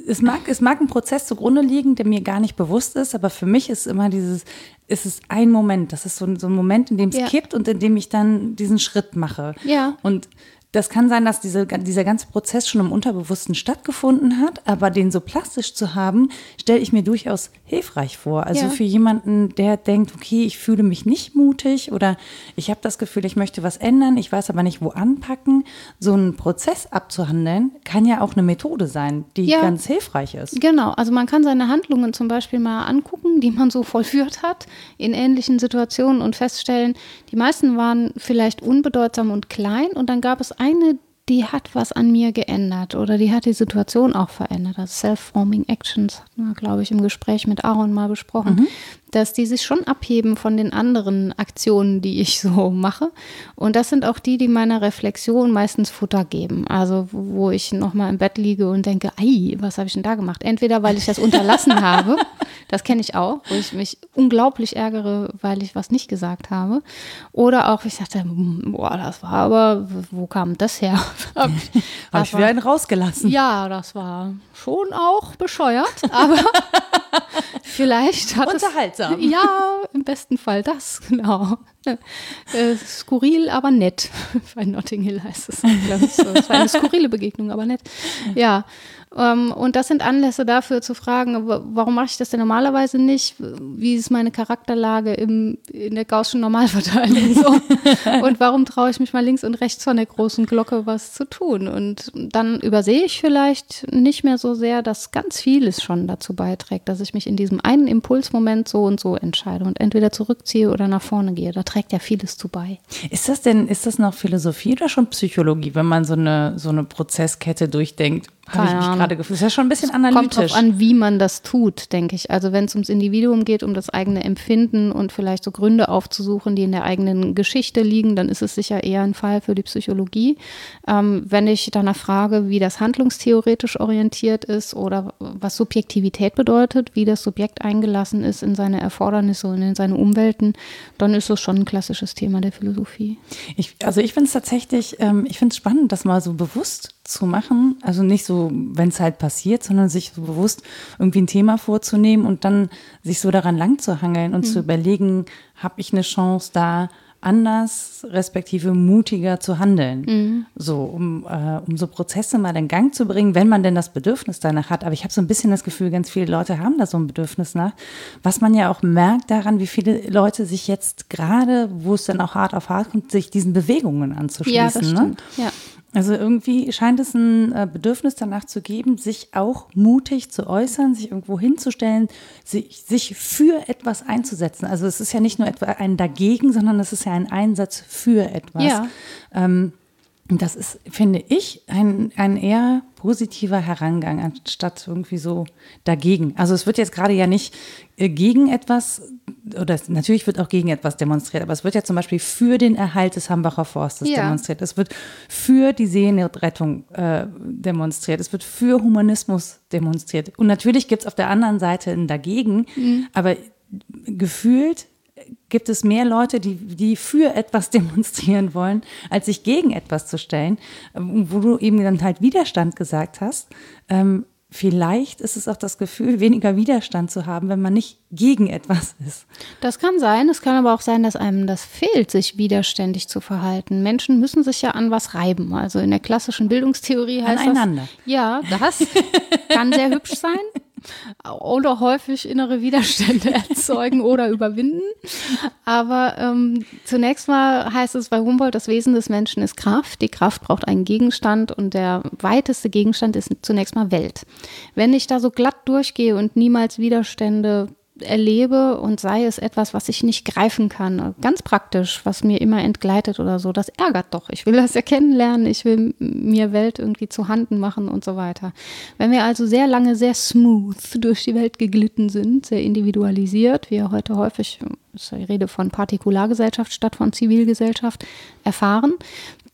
es mag, es mag ein Prozess zugrunde liegen, der mir gar nicht bewusst ist, aber für mich ist immer dieses, ist es ein Moment. Das ist so, so ein Moment, in dem es ja. kippt und in dem ich dann diesen Schritt mache. Ja. Und das kann sein, dass diese, dieser ganze Prozess schon im Unterbewussten stattgefunden hat, aber den so plastisch zu haben, stelle ich mir durchaus hilfreich vor. Also ja. für jemanden, der denkt, okay, ich fühle mich nicht mutig oder ich habe das Gefühl, ich möchte was ändern, ich weiß aber nicht, wo anpacken. So einen Prozess abzuhandeln, kann ja auch eine Methode sein, die ja. ganz hilfreich ist. Genau, also man kann seine Handlungen zum Beispiel mal angucken, die man so [laughs] vollführt hat in ähnlichen Situationen und feststellen, die meisten waren vielleicht unbedeutsam und klein und dann gab es eine, die hat was an mir geändert oder die hat die Situation auch verändert. Also Self-Forming Actions hatten wir, glaube ich, im Gespräch mit Aaron mal besprochen. Mhm dass die sich schon abheben von den anderen Aktionen, die ich so mache. Und das sind auch die, die meiner Reflexion meistens Futter geben. Also wo ich nochmal im Bett liege und denke, ei, was habe ich denn da gemacht? Entweder weil ich das unterlassen [laughs] habe, das kenne ich auch, wo ich mich unglaublich ärgere, weil ich was nicht gesagt habe. Oder auch, ich dachte, boah, das war aber, wo kam das her? [laughs] habe ich wieder einen rausgelassen. Ja, das war schon auch bescheuert, aber [laughs] vielleicht hat Unterhaltsam. Es, ja, im besten Fall das, [laughs] genau. Äh, skurril, aber nett. Bei Notting Hill heißt es. Es war eine skurrile Begegnung, aber nett. Ja, und das sind Anlässe dafür zu fragen, warum mache ich das denn normalerweise nicht? Wie ist meine Charakterlage im, in der Gaußschen Normalverteilung so? [laughs] und warum traue ich mich mal links und rechts von der großen Glocke was zu tun? Und dann übersehe ich vielleicht nicht mehr so sehr, dass ganz vieles schon dazu beiträgt, dass ich mich in diesem einen Impulsmoment so und so entscheide und entweder zurückziehe oder nach vorne gehe. Da trägt ja vieles zu bei. Ist das denn, ist das noch Philosophie oder schon Psychologie, wenn man so eine, so eine Prozesskette durchdenkt? Habe ich mich gerade gefühlt. Das ist ja schon ein bisschen analytisch. Kommt drauf an, wie man das tut, denke ich. Also wenn es ums Individuum geht, um das eigene Empfinden und vielleicht so Gründe aufzusuchen, die in der eigenen Geschichte liegen, dann ist es sicher eher ein Fall für die Psychologie. Ähm, wenn ich danach frage, wie das handlungstheoretisch orientiert ist oder was Subjektivität bedeutet, wie das Subjekt eingelassen ist in seine Erfordernisse und in seine Umwelten, dann ist es schon ein klassisches Thema der Philosophie. Ich, also ich finde es tatsächlich, ähm, ich finde es spannend, das mal so bewusst zu machen. Also nicht so, wenn es halt passiert, sondern sich so bewusst irgendwie ein Thema vorzunehmen und dann sich so daran lang zu hangeln und mhm. zu überlegen, habe ich eine Chance da anders, respektive mutiger zu handeln. Mhm. So, um, äh, um so Prozesse mal in Gang zu bringen, wenn man denn das Bedürfnis danach hat. Aber ich habe so ein bisschen das Gefühl, ganz viele Leute haben da so ein Bedürfnis nach. Was man ja auch merkt daran, wie viele Leute sich jetzt gerade, wo es dann auch hart auf hart kommt, sich diesen Bewegungen anzuschließen. Ja, das ne? stimmt. Ne? Ja. Also irgendwie scheint es ein äh, Bedürfnis danach zu geben, sich auch mutig zu äußern, sich irgendwo hinzustellen, sich, sich für etwas einzusetzen. Also es ist ja nicht nur etwa ein Dagegen, sondern es ist ja ein Einsatz für etwas. Ja. Ähm, das ist, finde ich, ein, ein eher positiver Herangang, anstatt irgendwie so dagegen. Also es wird jetzt gerade ja nicht äh, gegen etwas, oder es, natürlich wird auch gegen etwas demonstriert, aber es wird ja zum Beispiel für den Erhalt des Hambacher Forstes ja. demonstriert. Es wird für die Seenotrettung äh, demonstriert. Es wird für Humanismus demonstriert. Und natürlich gibt es auf der anderen Seite ein Dagegen, mhm. aber gefühlt gibt es mehr Leute, die, die für etwas [laughs] demonstrieren wollen, als sich gegen etwas zu stellen, ähm, wo du eben dann halt Widerstand gesagt hast. Ähm, vielleicht ist es auch das Gefühl, [laughs] weniger Widerstand zu haben, wenn man nicht gegen etwas ist. Das kann sein. Es kann aber auch sein, dass einem das fehlt, sich widerständig zu verhalten. Menschen müssen sich ja an was reiben. Also in der klassischen Bildungstheorie heißt Aneinander. das. Ja, das [laughs] kann sehr hübsch sein oder häufig innere Widerstände [laughs] erzeugen oder überwinden. Aber ähm, zunächst mal heißt es bei Humboldt, das Wesen des Menschen ist Kraft. Die Kraft braucht einen Gegenstand und der weiteste Gegenstand ist zunächst mal Welt. Wenn ich da so glatt durchgehe und niemals Widerstände erlebe und sei es etwas, was ich nicht greifen kann, ganz praktisch, was mir immer entgleitet oder so, das ärgert doch. Ich will das ja kennenlernen, ich will mir Welt irgendwie zu Handen machen und so weiter. Wenn wir also sehr lange sehr smooth [laughs] durch die Welt geglitten sind, sehr individualisiert, wie ja heute häufig, ich rede von Partikulargesellschaft statt von Zivilgesellschaft, erfahren,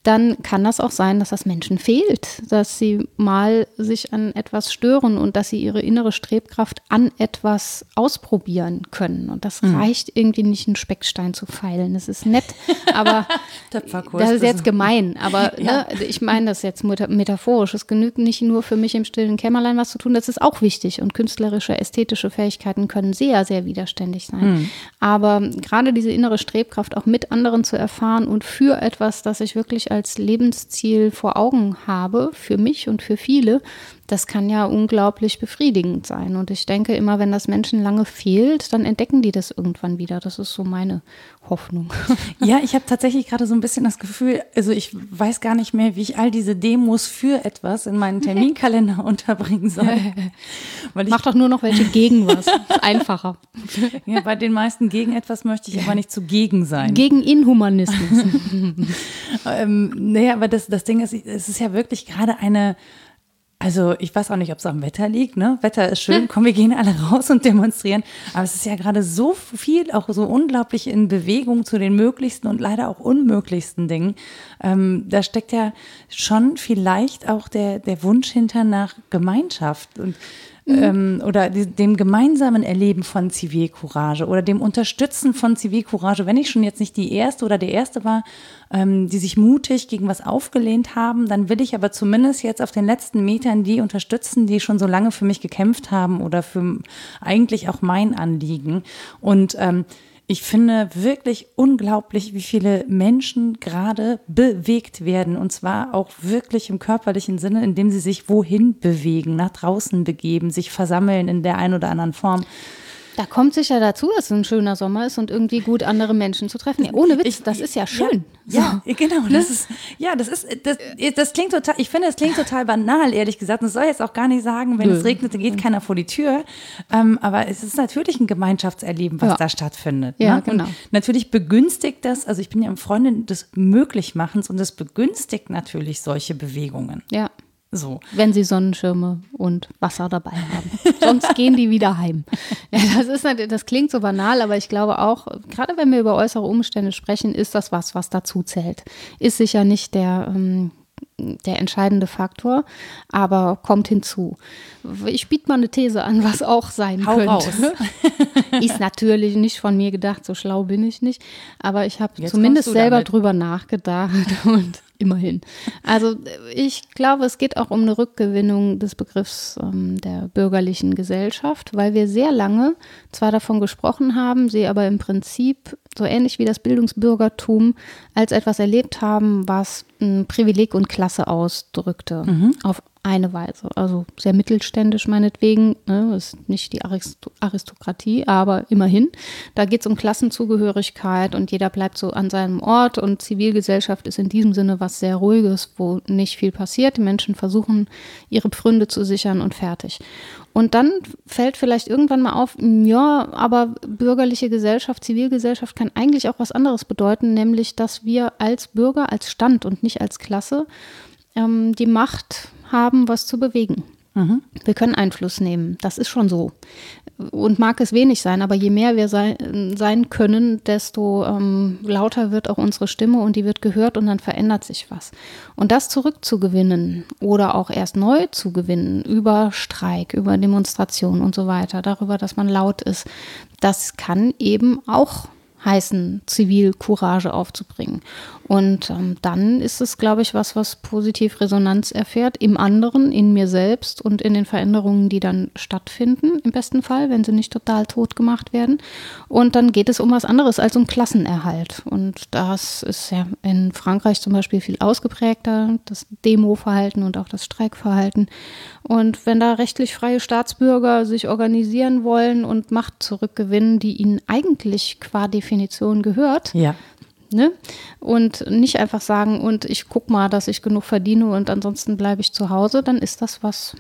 dann kann das auch sein, dass das Menschen fehlt, dass sie mal sich an etwas stören und dass sie ihre innere Strebkraft an etwas ausprobieren können. Und das mhm. reicht irgendwie nicht, einen Speckstein zu feilen. Das ist nett, [laughs] aber das ist jetzt gemein. Aber [laughs] ja. ne, ich meine das jetzt metaphorisch. Es genügt nicht nur für mich im stillen Kämmerlein was zu tun, das ist auch wichtig. Und künstlerische, ästhetische Fähigkeiten können sehr, sehr widerständig sein. Mhm. Aber gerade diese innere Strebkraft auch mit anderen zu erfahren und für etwas, das ich wirklich als Lebensziel vor Augen habe, für mich und für viele, das kann ja unglaublich befriedigend sein. Und ich denke immer, wenn das Menschen lange fehlt, dann entdecken die das irgendwann wieder. Das ist so meine Hoffnung. [laughs] Ja, ich habe tatsächlich gerade so ein bisschen das Gefühl, also ich weiß gar nicht mehr, wie ich all diese Demos für etwas in meinen Terminkalender [laughs] unterbringen soll. [laughs] Weil ich Mach doch nur noch welche gegen was. Einfacher. Ja, bei den meisten gegen etwas möchte ich aber nicht zugegen sein. Gegen Inhumanismus. ähm, naja, aber das, das Ding ist, es ist ja wirklich gerade eine also ich weiß auch nicht, ob es am Wetter liegt. Ne? Wetter ist schön, komm, wir gehen alle [laughs] raus und demonstrieren. Aber es ist ja gerade so viel, auch so unglaublich in Bewegung zu den möglichsten und leider auch unmöglichsten Dingen. Ähm, da steckt ja schon vielleicht auch der, der Wunsch hinter nach Gemeinschaft. Und. Ähm, oder dem gemeinsamen Erleben von Zivilcourage oder dem Unterstützen von Zivilcourage, wenn ich schon jetzt nicht die Erste oder der Erste war, ähm, die sich mutig gegen was aufgelehnt haben, dann will ich aber zumindest jetzt auf den letzten Metern die unterstützen, die schon so lange für mich gekämpft haben oder für eigentlich auch mein Anliegen. Und ähm, ich finde wirklich unglaublich, wie viele Menschen gerade bewegt werden. Und zwar auch wirklich im körperlichen Sinne, indem sie sich wohin bewegen, nach draußen begeben, sich versammeln in der einen oder anderen Form. Da kommt sicher dazu, dass es ein schöner Sommer ist und irgendwie gut andere Menschen zu treffen. Ja, ohne Witz, ich, das ist ja schön. Ja, so. ja genau. Das ne? ist, ja, das ist, das, das klingt total, ich finde, es klingt total banal, ehrlich gesagt. Und soll jetzt auch gar nicht sagen, wenn Nö. es regnet, dann geht keiner vor die Tür. Ähm, aber es ist natürlich ein Gemeinschaftserleben, was ja. da stattfindet. Ja, ne? genau. natürlich begünstigt das, also ich bin ja im Freundin des Möglichmachens und das begünstigt natürlich solche Bewegungen. Ja. So. Wenn sie Sonnenschirme und Wasser dabei haben. Sonst [laughs] gehen die wieder heim. Ja, das, ist, das klingt so banal, aber ich glaube auch, gerade wenn wir über äußere Umstände sprechen, ist das was, was dazu zählt. Ist sicher nicht der, ähm, der entscheidende Faktor, aber kommt hinzu. Ich biete mal eine These an, was auch sein Hau könnte. Raus. [laughs] ist natürlich nicht von mir gedacht, so schlau bin ich nicht, aber ich habe zumindest selber damit. drüber nachgedacht [laughs] und Immerhin. Also ich glaube, es geht auch um eine Rückgewinnung des Begriffs ähm, der bürgerlichen Gesellschaft, weil wir sehr lange zwar davon gesprochen haben, sie aber im Prinzip so ähnlich wie das Bildungsbürgertum als etwas erlebt haben, was ein Privileg und Klasse ausdrückte. Mhm. Auf eine Weise. Also sehr mittelständisch meinetwegen, ne, ist nicht die Aristokratie, aber immerhin. Da geht es um Klassenzugehörigkeit und jeder bleibt so an seinem Ort und Zivilgesellschaft ist in diesem Sinne was sehr Ruhiges, wo nicht viel passiert. Die Menschen versuchen, ihre Pfründe zu sichern und fertig. Und dann fällt vielleicht irgendwann mal auf, ja, aber bürgerliche Gesellschaft, Zivilgesellschaft kann eigentlich auch was anderes bedeuten, nämlich dass wir als Bürger, als Stand und nicht als Klasse ähm, die Macht haben, was zu bewegen. Mhm. Wir können Einfluss nehmen, das ist schon so. Und mag es wenig sein, aber je mehr wir sein, sein können, desto ähm, lauter wird auch unsere Stimme und die wird gehört und dann verändert sich was. Und das zurückzugewinnen oder auch erst neu zu gewinnen über Streik, über Demonstration und so weiter, darüber, dass man laut ist, das kann eben auch heißen, Zivilcourage aufzubringen. Und ähm, dann ist es, glaube ich, was, was positiv Resonanz erfährt im anderen, in mir selbst und in den Veränderungen, die dann stattfinden, im besten Fall, wenn sie nicht total tot gemacht werden. Und dann geht es um was anderes als um Klassenerhalt. Und das ist ja in Frankreich zum Beispiel viel ausgeprägter, das Demo-Verhalten und auch das Streikverhalten. Und wenn da rechtlich freie Staatsbürger sich organisieren wollen und Macht zurückgewinnen, die ihnen eigentlich qua Definition gehört, ja Ne? Und nicht einfach sagen, und ich gucke mal, dass ich genug verdiene und ansonsten bleibe ich zu Hause, dann ist das was,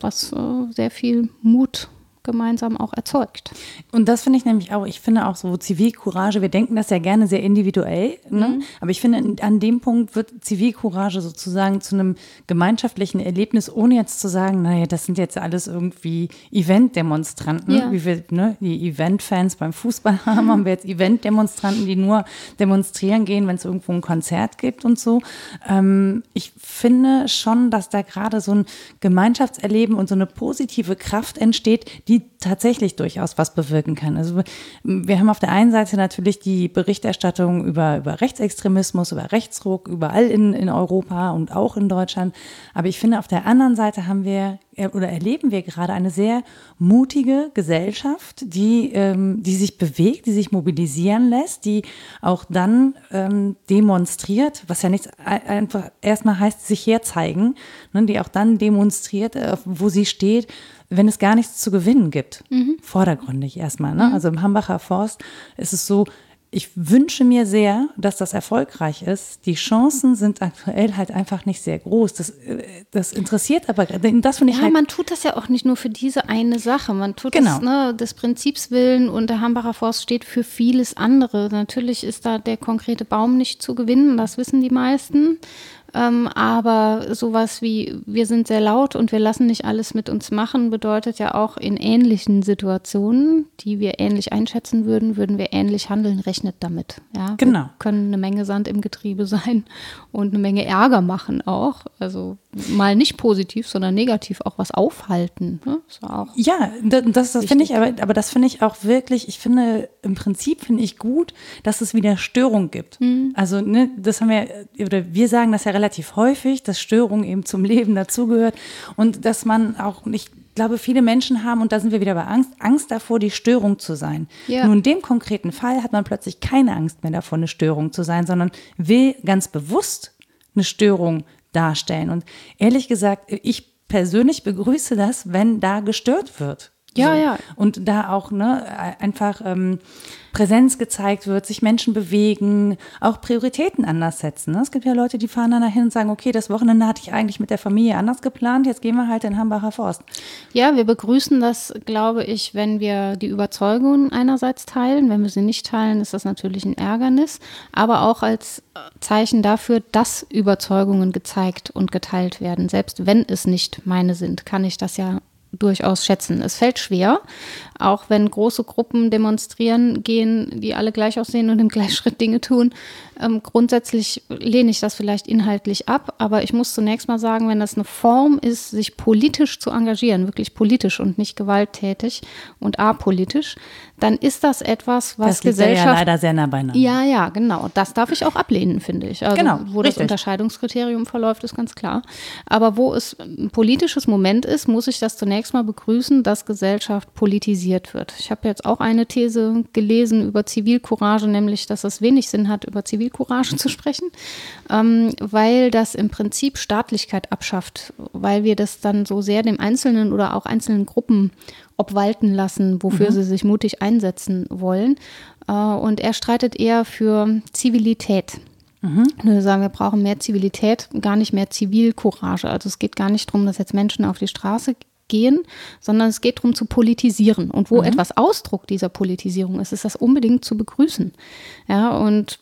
was äh, sehr viel Mut gemeinsam auch erzeugt. Und das finde ich nämlich auch, ich finde auch so Zivilcourage, wir denken das ja gerne sehr individuell, ne? Mhm. aber ich finde, an dem Punkt wird Zivilcourage sozusagen zu einem gemeinschaftlichen Erlebnis, ohne jetzt zu sagen, naja, das sind jetzt alles irgendwie Event-Demonstranten, ja. wie wir ne, die Event-Fans beim Fußball haben, haben wir jetzt Event-Demonstranten, die nur demonstrieren gehen, wenn es irgendwo ein Konzert gibt und so. Ähm, ich finde schon, dass da gerade so ein Gemeinschaftserleben und so eine positive Kraft entsteht, die die tatsächlich durchaus was bewirken kann. Also wir haben auf der einen Seite natürlich die Berichterstattung über, über Rechtsextremismus, über Rechtsruck, überall in, in Europa und auch in Deutschland. Aber ich finde, auf der anderen Seite haben wir oder erleben wir gerade eine sehr mutige Gesellschaft, die, ähm, die sich bewegt, die sich mobilisieren lässt, die auch dann ähm, demonstriert, was ja nichts einfach erstmal heißt, sich herzeigen, ne, die auch dann demonstriert, äh, wo sie steht wenn es gar nichts zu gewinnen gibt. Mhm. Vordergründig erstmal. Ne? Mhm. Also im Hambacher Forst ist es so, ich wünsche mir sehr, dass das erfolgreich ist. Die Chancen sind aktuell halt einfach nicht sehr groß. Das, äh, das interessiert aber, das finde ich ja, halt man tut das ja auch nicht nur für diese eine Sache. Man tut genau. das ne, des Prinzips willen und der Hambacher Forst steht für vieles andere. Natürlich ist da der konkrete Baum nicht zu gewinnen, das wissen die meisten. Ähm, aber sowas wie, wir sind sehr laut und wir lassen nicht alles mit uns machen, bedeutet ja auch in ähnlichen Situationen, die wir ähnlich einschätzen würden, würden wir ähnlich handeln, rechnet damit. Ja? Genau. Wir können eine Menge Sand im Getriebe sein und eine Menge Ärger machen auch. Also mal nicht positiv, sondern negativ auch was aufhalten. Ne? Ja, das, das finde ich, aber, aber das finde ich auch wirklich, ich finde, im Prinzip finde ich gut, dass es wieder Störung gibt. Mhm. Also, ne, das haben wir, oder wir sagen das ja relativ häufig, dass Störung eben zum Leben dazugehört und dass man auch nicht glaube, viele Menschen haben, und da sind wir wieder bei Angst, Angst davor, die Störung zu sein. Ja. Nun, in dem konkreten Fall hat man plötzlich keine Angst mehr davor, eine Störung zu sein, sondern will ganz bewusst eine Störung darstellen. Und ehrlich gesagt, ich persönlich begrüße das, wenn da gestört wird. Ja, so. ja. Und da auch ne, einfach ähm, Präsenz gezeigt wird, sich Menschen bewegen, auch Prioritäten anders setzen. Ne? Es gibt ja Leute, die fahren dann dahin und sagen, okay, das Wochenende hatte ich eigentlich mit der Familie anders geplant, jetzt gehen wir halt in Hambacher Forst. Ja, wir begrüßen das, glaube ich, wenn wir die Überzeugungen einerseits teilen. Wenn wir sie nicht teilen, ist das natürlich ein Ärgernis, aber auch als Zeichen dafür, dass Überzeugungen gezeigt und geteilt werden. Selbst wenn es nicht meine sind, kann ich das ja durchaus schätzen. Es fällt schwer, auch wenn große Gruppen demonstrieren gehen, die alle gleich aussehen und im Gleichschritt Dinge tun. Ähm, grundsätzlich lehne ich das vielleicht inhaltlich ab, aber ich muss zunächst mal sagen, wenn das eine Form ist, sich politisch zu engagieren, wirklich politisch und nicht gewalttätig und apolitisch, dann ist das etwas, was das Gesellschaft ja leider sehr nah beieinander. ja, ja, genau. Das darf ich auch ablehnen, finde ich. Also, Genau, wo das richtig. Unterscheidungskriterium verläuft, ist ganz klar. Aber wo es ein politisches Moment ist, muss ich das zunächst mal begrüßen, dass Gesellschaft politisiert wird. Ich habe jetzt auch eine These gelesen über Zivilcourage, nämlich, dass es wenig Sinn hat, über Zivilcourage zu sprechen, ähm, weil das im Prinzip Staatlichkeit abschafft, weil wir das dann so sehr dem Einzelnen oder auch einzelnen Gruppen obwalten lassen, wofür sie sich mutig einsetzen wollen. Äh, Und er streitet eher für Zivilität. Und Wir sagen, wir brauchen mehr Zivilität, gar nicht mehr Zivilcourage. Also es geht gar nicht darum, dass jetzt Menschen auf die Straße gehen, sondern es geht darum zu politisieren. Und wo etwas Ausdruck dieser Politisierung ist, ist das unbedingt zu begrüßen. Ja, und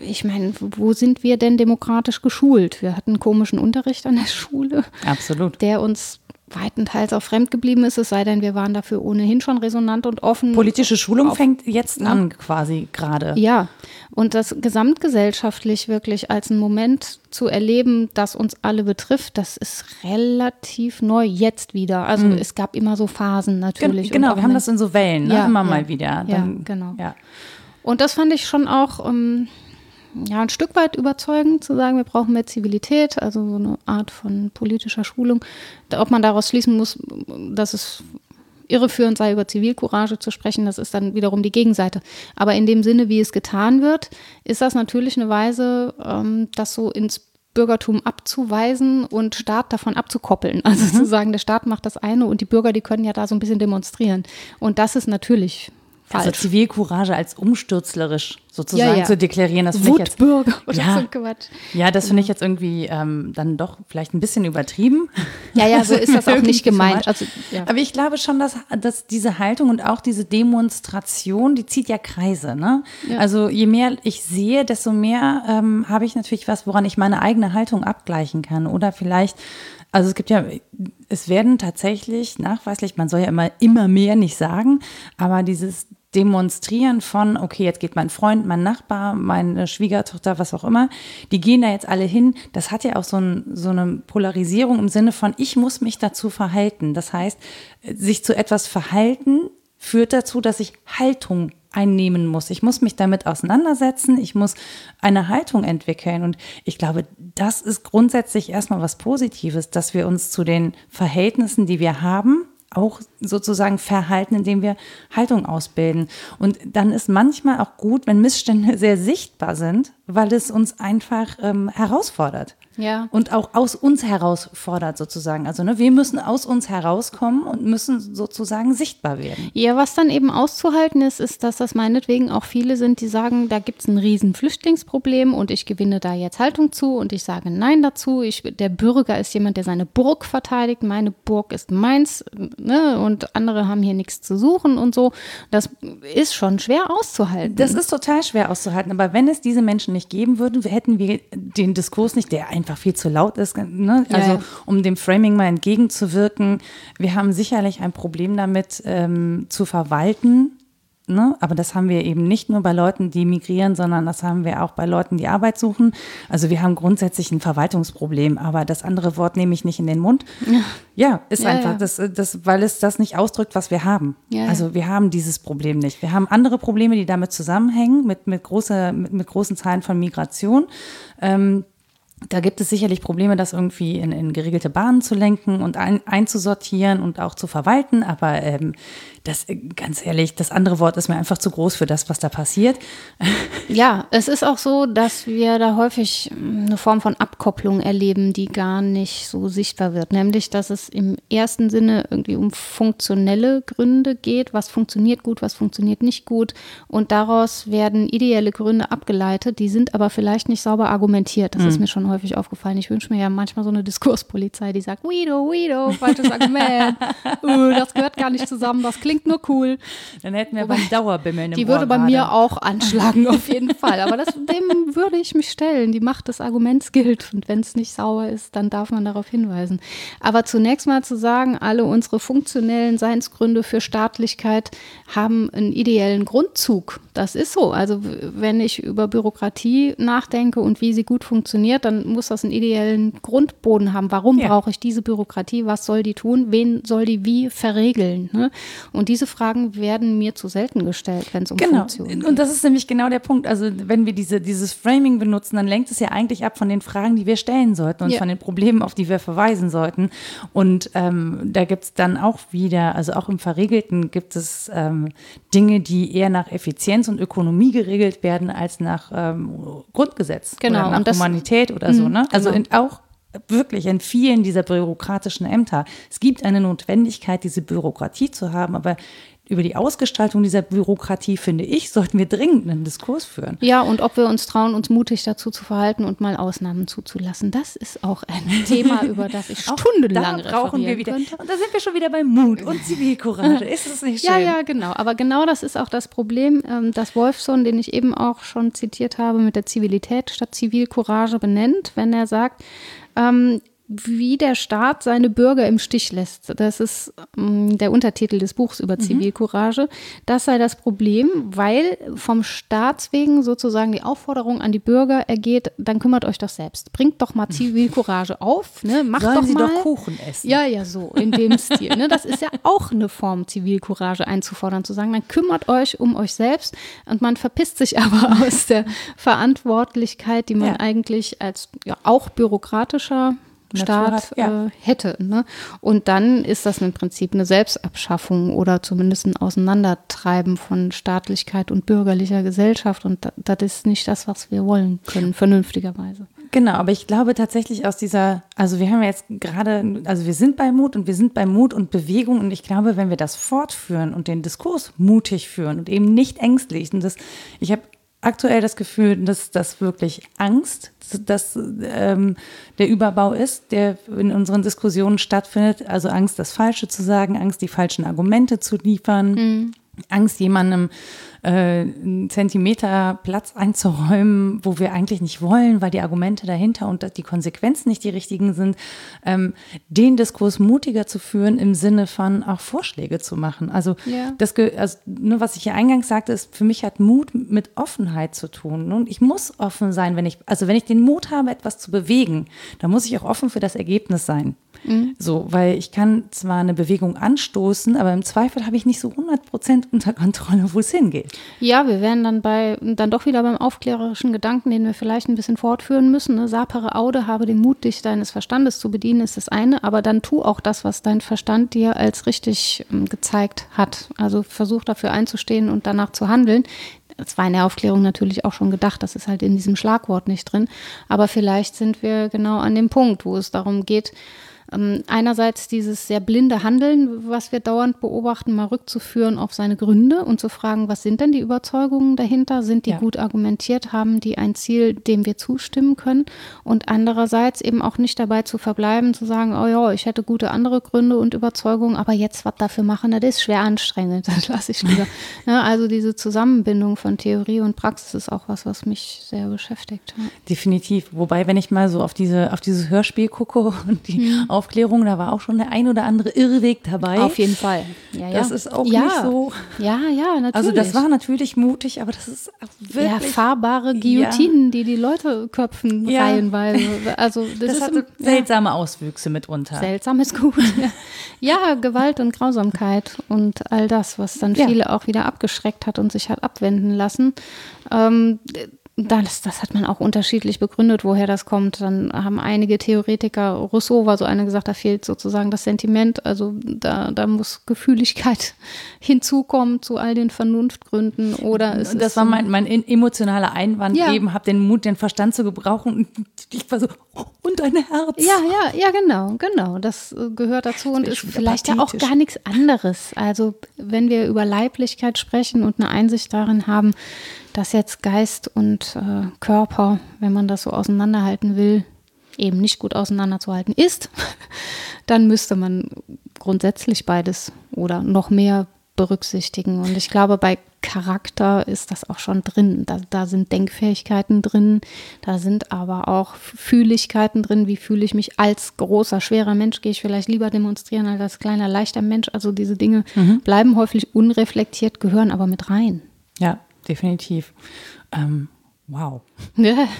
ich meine, wo sind wir denn demokratisch geschult? Wir hatten komischen Unterricht an der Schule Absolut. der uns weitenteils auch fremd geblieben ist, es sei denn, wir waren dafür ohnehin schon resonant und offen. Politische Schulung Auf- fängt jetzt an, quasi gerade. Ja, und das gesamtgesellschaftlich wirklich als einen Moment zu erleben, das uns alle betrifft, das ist relativ neu jetzt wieder. Also es gab immer so Phasen Gen natürlich. und genau, wir haben das in so Wellen, ne? Ja, immer ja. mal wieder. Ja, genau. Ja. Und das fand ich schon auch ähm, ja, ein Stück weit überzeugend, zu sagen, wir brauchen mehr Zivilität, also so eine Art von politischer Schulung. Ob man daraus schließen muss, dass es irreführend sei, über Zivilcourage zu sprechen, das ist dann wiederum die Gegenseite. Aber in dem Sinne, wie es getan wird, ist das natürlich eine Weise, ähm, das so ins Bürgertum abzuweisen und Staat davon abzukoppeln. Also zu sagen, der Staat macht das eine und die Bürger, die können ja da so ein bisschen demonstrieren. Und das ist natürlich falsch. Also Zivilcourage als umstürzlerisch sozusagen Ja, ja. zu deklarieren, das finde ich jetzt. Wutbürger oder Ja. so Quatsch. Ja, das finde ich jetzt irgendwie ähm, dann doch vielleicht ein bisschen übertrieben. Ja, ja, so ist das [laughs] auch nicht gemeint. so Also, ja. Aber ich glaube schon, dass, dass diese Haltung und auch diese Demonstration, die zieht ja Kreise. Ne? Also je mehr ich sehe, desto mehr ähm, habe ich natürlich was, woran ich meine eigene Haltung abgleichen kann. Oder vielleicht, also es gibt ja, es werden tatsächlich nachweislich, man soll ja immer, immer mehr nicht sagen, aber dieses Demonstrieren von, okay, jetzt geht mein Freund, mein Nachbar, meine Schwiegertochter, was auch immer, die gehen da jetzt alle hin. Das hat ja auch so, ein, so eine Polarisierung im Sinne von, ich muss mich dazu verhalten. Das heißt, sich zu etwas verhalten führt dazu, dass ich Haltung einnehmen muss. Ich muss mich damit auseinandersetzen, ich muss eine Haltung entwickeln. Und ich glaube, das ist grundsätzlich erstmal was Positives, dass wir uns zu den Verhältnissen, die wir haben, auch sozusagen verhalten, indem wir Haltung ausbilden. Und dann ist manchmal auch gut, wenn Missstände [laughs] sehr sichtbar sind, weil es uns einfach ähm, herausfordert. Ja. Und auch aus uns herausfordert sozusagen. Also ne, wir müssen aus uns herauskommen und müssen sozusagen sichtbar werden. Ja, was dann eben auszuhalten ist, ist, dass das meinetwegen auch viele sind, die sagen, da gibt es ein riesen Flüchtlingsproblem und ich gewinne da jetzt Haltung zu und ich sage Nein dazu. Ich, der Bürger ist jemand, der seine Burg verteidigt. Meine Burg ist meins ne? und andere haben hier nichts zu suchen und so. Das ist schon schwer auszuhalten. Das ist total schwer auszuhalten, aber wenn es diese Menschen nicht geben würde, hätten wir den Diskurs nicht, der einfach viel zu laut ist, ne? Ja, also ja. um dem Framing mal entgegenzuwirken. Wir haben sicherlich ein Problem damit ähm, zu verwalten, ne? aber das haben wir eben nicht nur bei Leuten, die migrieren, sondern das haben wir auch bei Leuten, die Arbeit suchen. Also wir haben grundsätzlich ein Verwaltungsproblem, aber das andere Wort nehme ich nicht in den Mund. Ja, ist Ja, einfach, ja. Das, das, weil es das nicht ausdrückt, was wir haben. Ja, ja. also wir haben dieses Problem nicht. Wir haben andere Probleme, die damit zusammenhängen, mit, mit, große, mit, mit großen Zahlen von Migration. Ähm, Da gibt es sicherlich Probleme, das irgendwie in, in geregelte Bahnen zu lenken und ein, einzusortieren und auch zu verwalten. Aber ähm, das, äh, ganz ehrlich, das andere Wort ist mir einfach zu groß für das, was da passiert. [laughs] Ja, es ist auch so, dass wir da häufig hm, eine Form von Abkopplung erleben, die gar nicht so sichtbar wird. Nämlich, dass es im ersten Sinne irgendwie um funktionelle Gründe geht. Was funktioniert gut, was funktioniert nicht gut. Und daraus werden ideelle Gründe abgeleitet, die sind aber vielleicht nicht sauber argumentiert. Das mhm. ist hm. mir schon häufig aufgefallen. Ich wünsche mir ja manchmal so eine Diskurspolizei, die sagt, Guido, Guido, falsches Argument. [laughs] uh, das gehört gar nicht zusammen, das klingt nur cool. Dann hätten wir Wobei, beim Dauerbimmeln Die würde bei mir auch anschlagen, [laughs] auf jeden Fall. Aber das, dem würde ich mich stellen. Die Macht des Arguments gilt. Und wenn es nicht sauer ist, dann darf man darauf hinweisen. Aber zunächst mal zu sagen, alle unsere funktionellen Seinsgründe für Staatlichkeit haben einen ideellen Grundzug. Das ist so. Also wenn ich über Bürokratie nachdenke und wie sie gut funktioniert, dann muss das einen ideellen Grundboden haben. Warum ja. brauche ich diese Bürokratie? Was soll die tun? Wen soll die wie verregeln? Ne? Und diese Fragen werden mir zu selten gestellt, wenn es um genau. Funktionen geht. Und das ist nämlich genau der Punkt. Also wenn wir diese, dieses Framing benutzen, dann lenkt es ja eigentlich ab von den Fragen, die wir stellen sollten und ja. von den Problemen, auf die wir verweisen sollten. Und ähm, da gibt es dann auch wieder, also auch im Verregelten gibt es ähm, Dinge, die eher nach Effizienz und Ökonomie geregelt werden als nach ähm, Grundgesetz genau. oder nach und das, Humanität oder so. Mhm, ne? Also genau. in, auch wirklich in vielen dieser bürokratischen Ämter. Es gibt eine Notwendigkeit, diese Bürokratie zu haben, aber über die Ausgestaltung dieser Bürokratie, finde ich, sollten wir dringend einen Diskurs führen. Ja, und ob wir uns trauen, uns mutig dazu zu verhalten und mal Ausnahmen zuzulassen, das ist auch ein [laughs] Thema, über das ich stundenlang da brauchen wir wieder. Könnte. Und da sind wir schon wieder bei Mut und Zivilcourage. Ist es nicht schön? Ja, ja, genau. Aber genau das ist auch das Problem, ähm, dass Wolfson, den ich eben auch schon zitiert habe, mit der Zivilität statt Zivilcourage benennt, wenn er sagt, ähm, wie der Staat seine Bürger im Stich lässt. Das ist ähm, der Untertitel des Buchs über mhm. Zivilcourage. Das sei das Problem, weil vom Staats wegen sozusagen die Aufforderung an die Bürger ergeht, dann kümmert euch doch selbst. Bringt doch mal Zivilcourage [laughs] auf, ne? Macht Sollen doch Sie mal. doch Kuchen essen. Ja, ja, so in dem [laughs] Stil. Ne? Das ist ja auch eine Form, Zivilcourage einzufordern, zu sagen, dann kümmert euch um euch selbst und man verpisst sich [laughs] aber aus der Verantwortlichkeit, die man ja. eigentlich als ja, auch bürokratischer Staat ja. äh, hätte. Ne? Und dann ist das im Prinzip eine Selbstabschaffung oder zumindest ein Auseinandertreiben von Staatlichkeit und bürgerlicher Gesellschaft. Und das, das ist nicht das, was wir wollen können, vernünftigerweise. Genau, aber ich glaube tatsächlich aus dieser, also wir haben ja jetzt gerade, also wir sind bei Mut und wir sind bei Mut und Bewegung und ich glaube, wenn wir das fortführen und den Diskurs mutig führen und eben nicht ängstlich, und das, ich habe aktuell das Gefühl, dass das wirklich Angst, dass ähm, der Überbau ist, der in unseren Diskussionen stattfindet. Also Angst, das Falsche zu sagen, Angst, die falschen Argumente zu liefern, mhm. Angst, jemandem äh, einen Zentimeter Platz einzuräumen, wo wir eigentlich nicht wollen, weil die Argumente dahinter und die Konsequenzen nicht die richtigen sind, ähm, den Diskurs mutiger zu führen im Sinne von auch Vorschläge zu machen. Also, ja. das, also nur was ich hier eingangs sagte, ist, für mich hat Mut mit Offenheit zu tun. Und ich muss offen sein, wenn ich, also wenn ich den Mut habe, etwas zu bewegen, dann muss ich auch offen für das Ergebnis sein. Mhm. So, weil ich kann zwar eine Bewegung anstoßen, aber im Zweifel habe ich nicht so 100 Prozent unter Kontrolle, wo es hingeht. Ja, wir wären dann bei, dann doch wieder beim aufklärerischen Gedanken, den wir vielleicht ein bisschen fortführen müssen. Ne? Sapere Aude, habe den Mut, dich deines Verstandes zu bedienen, ist das eine, aber dann tu auch das, was dein Verstand dir als richtig ähm, gezeigt hat. Also versuch dafür einzustehen und danach zu handeln. Das war in der Aufklärung natürlich auch schon gedacht, das ist halt in diesem Schlagwort nicht drin. Aber vielleicht sind wir genau an dem Punkt, wo es darum geht, ähm, einerseits dieses sehr blinde Handeln, was wir dauernd beobachten, mal rückzuführen auf seine Gründe und zu fragen, was sind denn die Überzeugungen dahinter? Sind die ja. gut argumentiert? Haben die ein Ziel, dem wir zustimmen können? Und andererseits eben auch nicht dabei zu verbleiben, zu sagen, oh ja, ich hätte gute andere Gründe und Überzeugungen, aber jetzt was dafür machen, das ist schwer anstrengend, [laughs] das lasse ich lieber. ja, also diese Zusammenbindung von Theorie und Praxis ist auch was, was mich sehr beschäftigt. Ja. Definitiv. Wobei, wenn ich mal so auf diese, auf dieses Hörspiel gucke [laughs] und die mhm. Aufklärung, da war auch schon der ein oder andere Irrweg dabei. Auf jeden Fall. Ja, ja. Das ist auch ja. nicht so. Ja, ja, natürlich. Also das war natürlich mutig, aber das ist wirklich. Ja, fahrbare Guillotinen, die die Leute köpfen reihenweise. Also das, [laughs] das ist hatte im, seltsame Auswüchse mitunter. Seltsam ist gut. [laughs] ja, Gewalt und Grausamkeit und all das, was dann viele auch wieder abgeschreckt hat und sich hat abwenden lassen. Ähm, das, das hat man auch unterschiedlich begründet, woher das kommt. Dann haben einige Theoretiker, Rousseau war so einer gesagt, da fehlt sozusagen das Sentiment. Also da, da muss Gefühligkeit [laughs] hinzukommen zu all den Vernunftgründen. Oder es das war mein, mein emotionaler Einwand ja. eben, hab den Mut, den Verstand zu gebrauchen. Und ich war so, und dein Herz. Ja, ja, ja, genau, genau. Das äh, gehört dazu und ist vielleicht ja auch gar nichts anderes. Also wenn wir über Leiblichkeit sprechen und eine Einsicht darin haben, dass jetzt Geist und äh, Körper, wenn man das so auseinanderhalten will, eben nicht gut auseinanderzuhalten ist, [laughs] dann müsste man grundsätzlich beides oder noch mehr berücksichtigen. Und ich glaube, bei Charakter ist das auch schon drin. Da, da sind Denkfähigkeiten drin, da sind aber auch Fühligkeiten drin. Wie fühle ich mich als großer, schwerer Mensch? Gehe ich vielleicht lieber demonstrieren als als kleiner, leichter Mensch? Also diese Dinge mhm. bleiben häufig unreflektiert, gehören aber mit rein. Ja, definitiv. Ähm, wow. Ja. [laughs]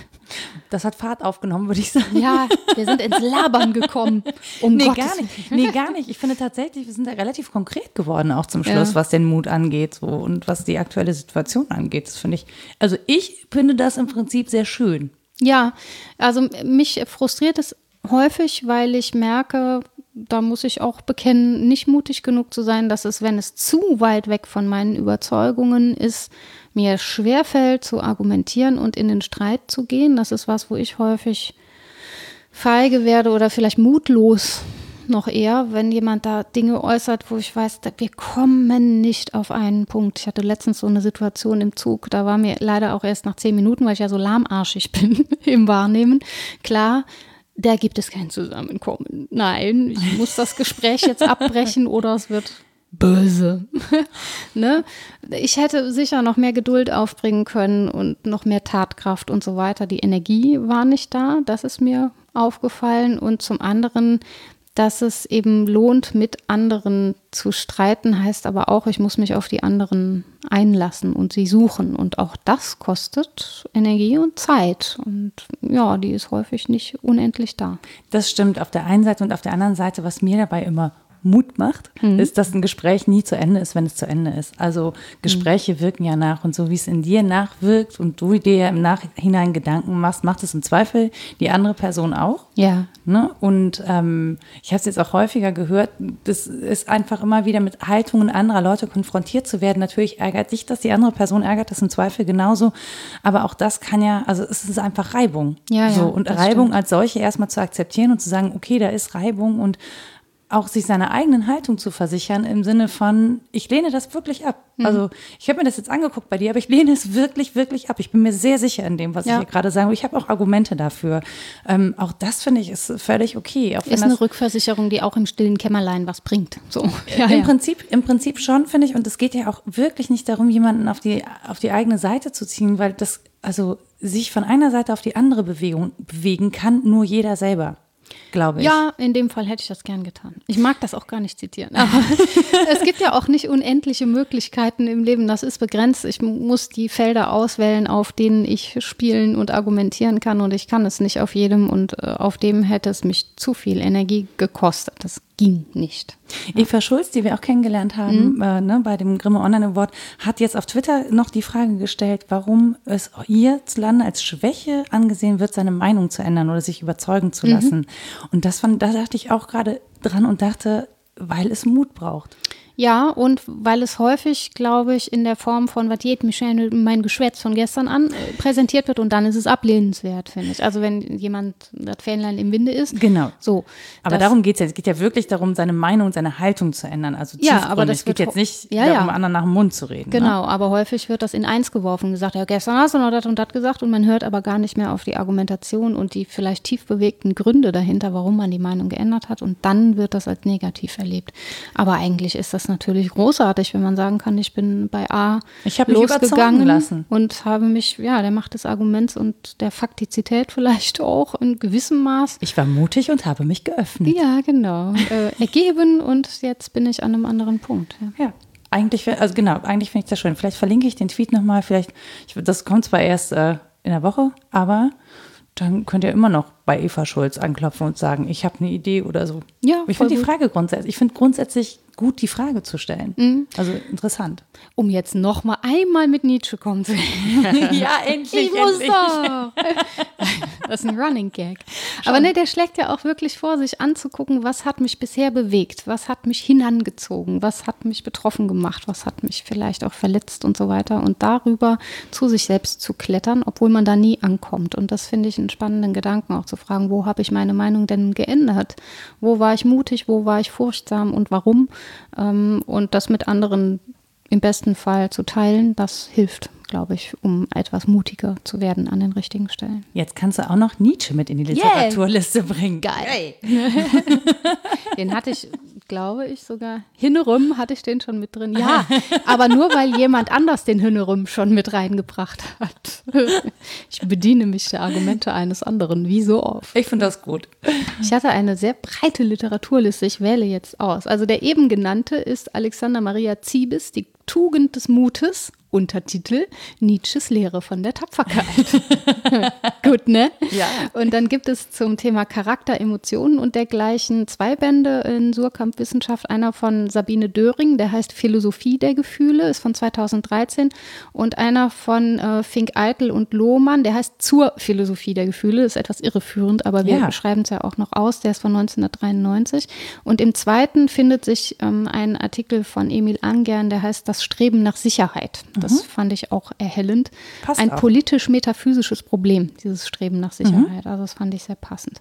Das hat Fahrt aufgenommen, würde ich sagen. Ja, wir sind ins Labern gekommen. Um nee, Gottes. gar nicht. Nee, gar nicht. Ich finde tatsächlich, wir sind da relativ konkret geworden, auch zum Schluss, ja. was den Mut angeht so, und was die aktuelle Situation angeht. Das finde ich, also ich finde das im Prinzip sehr schön. Ja, also mich frustriert es häufig, weil ich merke, da muss ich auch bekennen, nicht mutig genug zu sein, dass es, wenn es zu weit weg von meinen Überzeugungen ist, mir schwerfällt zu argumentieren und in den Streit zu gehen. Das ist was, wo ich häufig feige werde oder vielleicht mutlos noch eher, wenn jemand da Dinge äußert, wo ich weiß, wir kommen nicht auf einen Punkt. Ich hatte letztens so eine Situation im Zug, da war mir leider auch erst nach zehn Minuten, weil ich ja so lahmarschig [laughs] bin im Wahrnehmen, klar, da gibt es kein Zusammenkommen. Nein, ich muss das Gespräch jetzt abbrechen [laughs] oder es wird böse. [laughs] ne? Ich hätte sicher noch mehr Geduld aufbringen können und noch mehr Tatkraft und so weiter. Die Energie war nicht da, das ist mir aufgefallen. Und zum anderen dass es eben lohnt, mit anderen zu streiten, heißt aber auch, ich muss mich auf die anderen einlassen und sie suchen. Und auch das kostet Energie und Zeit. Und ja, die ist häufig nicht unendlich da. Das stimmt auf der einen Seite und auf der anderen Seite, was mir dabei immer Mut macht, mhm. ist, dass ein Gespräch nie zu Ende ist, wenn es zu Ende ist. Also Gespräche mhm. wirken ja nach und so wie es in dir nachwirkt und du dir im Nachhinein Gedanken machst, macht es im Zweifel die andere Person auch. Ja. Ne? Und ähm, ich habe es jetzt auch häufiger gehört, das ist einfach immer wieder mit Haltungen anderer Leute konfrontiert zu werden. Natürlich ärgert dich das, die andere Person ärgert das im Zweifel genauso. Aber auch das kann ja, also es ist einfach Reibung. Ja, so, ja, und Reibung stimmt. als solche erstmal zu akzeptieren und zu sagen, okay, da ist Reibung und auch sich seiner eigenen Haltung zu versichern im Sinne von, ich lehne das wirklich ab. Mhm. Also ich habe mir das jetzt angeguckt bei dir, aber ich lehne es wirklich, wirklich ab. Ich bin mir sehr sicher in dem, was ja. ich hier gerade sage. Ich habe auch Argumente dafür. Ähm, auch das finde ich ist völlig okay. ist eine Rückversicherung, die auch im stillen Kämmerlein was bringt. So. Ja, Im, ja. Prinzip, Im Prinzip schon, finde ich. Und es geht ja auch wirklich nicht darum, jemanden auf die, auf die eigene Seite zu ziehen, weil das, also sich von einer Seite auf die andere Bewegung, bewegen kann nur jeder selber glaube ich. Ja, in dem Fall hätte ich das gern getan. Ich mag das auch gar nicht zitieren. Aber [laughs] es gibt ja auch nicht unendliche Möglichkeiten im Leben. Das ist begrenzt. Ich muss die Felder auswählen, auf denen ich spielen und argumentieren kann. Und ich kann es nicht auf jedem. Und äh, auf dem hätte es mich zu viel Energie gekostet. Das ging nicht. Eva Schulz, die wir auch kennengelernt haben mhm. äh, ne, bei dem Grimme Online Award, hat jetzt auf Twitter noch die Frage gestellt, warum es hierzulande als Schwäche angesehen wird, seine Meinung zu ändern oder sich überzeugen zu mhm. lassen. Mhm. Und das fand, da dachte ich auch gerade dran und dachte, weil es Mut braucht. Ja, und weil es häufig, glaube ich, in der Form von, was geht mich mein Geschwätz von gestern an, äh, präsentiert wird und dann ist es ablehnenswert, finde ich. Also wenn jemand das Fähnlein im Winde ist. Genau. So. Aber darum geht es ja. Es geht ja wirklich darum, seine Meinung, seine Haltung zu ändern. Also ja, aber das es geht jetzt nicht ja, darum, ja. anderen nach dem Mund zu reden. Genau, ne? aber häufig wird das in eins geworfen und gesagt, ja, gestern hast du noch das und das gesagt und man hört aber gar nicht mehr auf die Argumentation und die vielleicht tief bewegten Gründe dahinter, warum man die Meinung geändert hat und dann wird das als negativ erlebt. Aber eigentlich ist das natürlich großartig, wenn man sagen kann, ich bin bei A ich losgegangen lassen. und habe mich, ja, der Macht des Arguments und der Faktizität [laughs] vielleicht auch in gewissem Maß. Ich war mutig und habe mich geöffnet. Ja, genau. Äh, ergeben und jetzt bin ich an einem anderen Punkt. Ja. ja. Eigentlich, also genau, eigentlich finde ich das schön. Vielleicht verlinke ich den Tweet nochmal, vielleicht, ich, das kommt zwar erst äh, in der Woche, aber dann könnt ihr immer noch bei Eva Schulz anklopfen und sagen, ich habe eine Idee oder so. Ja, ich finde die. Frage grundsätzlich, ich finde grundsätzlich gut, die Frage zu stellen. Mhm. Also interessant. Um jetzt noch mal einmal mit Nietzsche kommen zu [laughs] ja, endlich, Ich muss doch. [laughs] Das ist ein Running Gag. Aber ne, der schlägt ja auch wirklich vor, sich anzugucken, was hat mich bisher bewegt, was hat mich hinangezogen, was hat mich betroffen gemacht, was hat mich vielleicht auch verletzt und so weiter. Und darüber zu sich selbst zu klettern, obwohl man da nie ankommt. Und das finde ich einen spannenden Gedanken, auch zu fragen, wo habe ich meine Meinung denn geändert? Wo war ich mutig, wo war ich furchtsam und warum? Ähm, Und das mit anderen im besten Fall zu teilen, das hilft, glaube ich, um etwas mutiger zu werden an den richtigen Stellen. Jetzt kannst du auch noch Nietzsche mit in die Literaturliste bringen. Geil. [laughs] Den hatte ich, glaube ich, sogar. Hinnerüm hatte ich den schon mit drin. Ja, [laughs] aber nur weil jemand anders den Hinnerüm schon mit reingebracht hat. [laughs] Ich bediene mich der Argumente eines anderen, wie so oft. Ich finde das gut. Ich hatte eine sehr breite Literaturliste. Ich wähle jetzt aus. Also der eben genannte ist Alexander Maria Ziebes, Die Tugend des Mutes. Untertitel Nietzsches Lehre von der Tapferkeit. [laughs] Gut, ne? Ja. Und dann gibt es zum Thema Charakter, Emotionen und dergleichen zwei Bände in Surkamp Wissenschaft. Einer von Sabine Döring, der heißt Philosophie der Gefühle, ist von 2013. Und einer von äh, Fink Eitel und Lohmann, der heißt Zur Philosophie der Gefühle, ist etwas irreführend, aber wir Ja. schreiben es ja auch noch aus. Der ist von 1993. Und im zweiten findet sich ähm, ein Artikel von Emil Angern, der heißt Das Streben nach Sicherheit. Das fand ich auch erhellend. Passt ein politisch-metaphysisches Problem, dieses Streben nach Sicherheit. Also das fand ich sehr passend.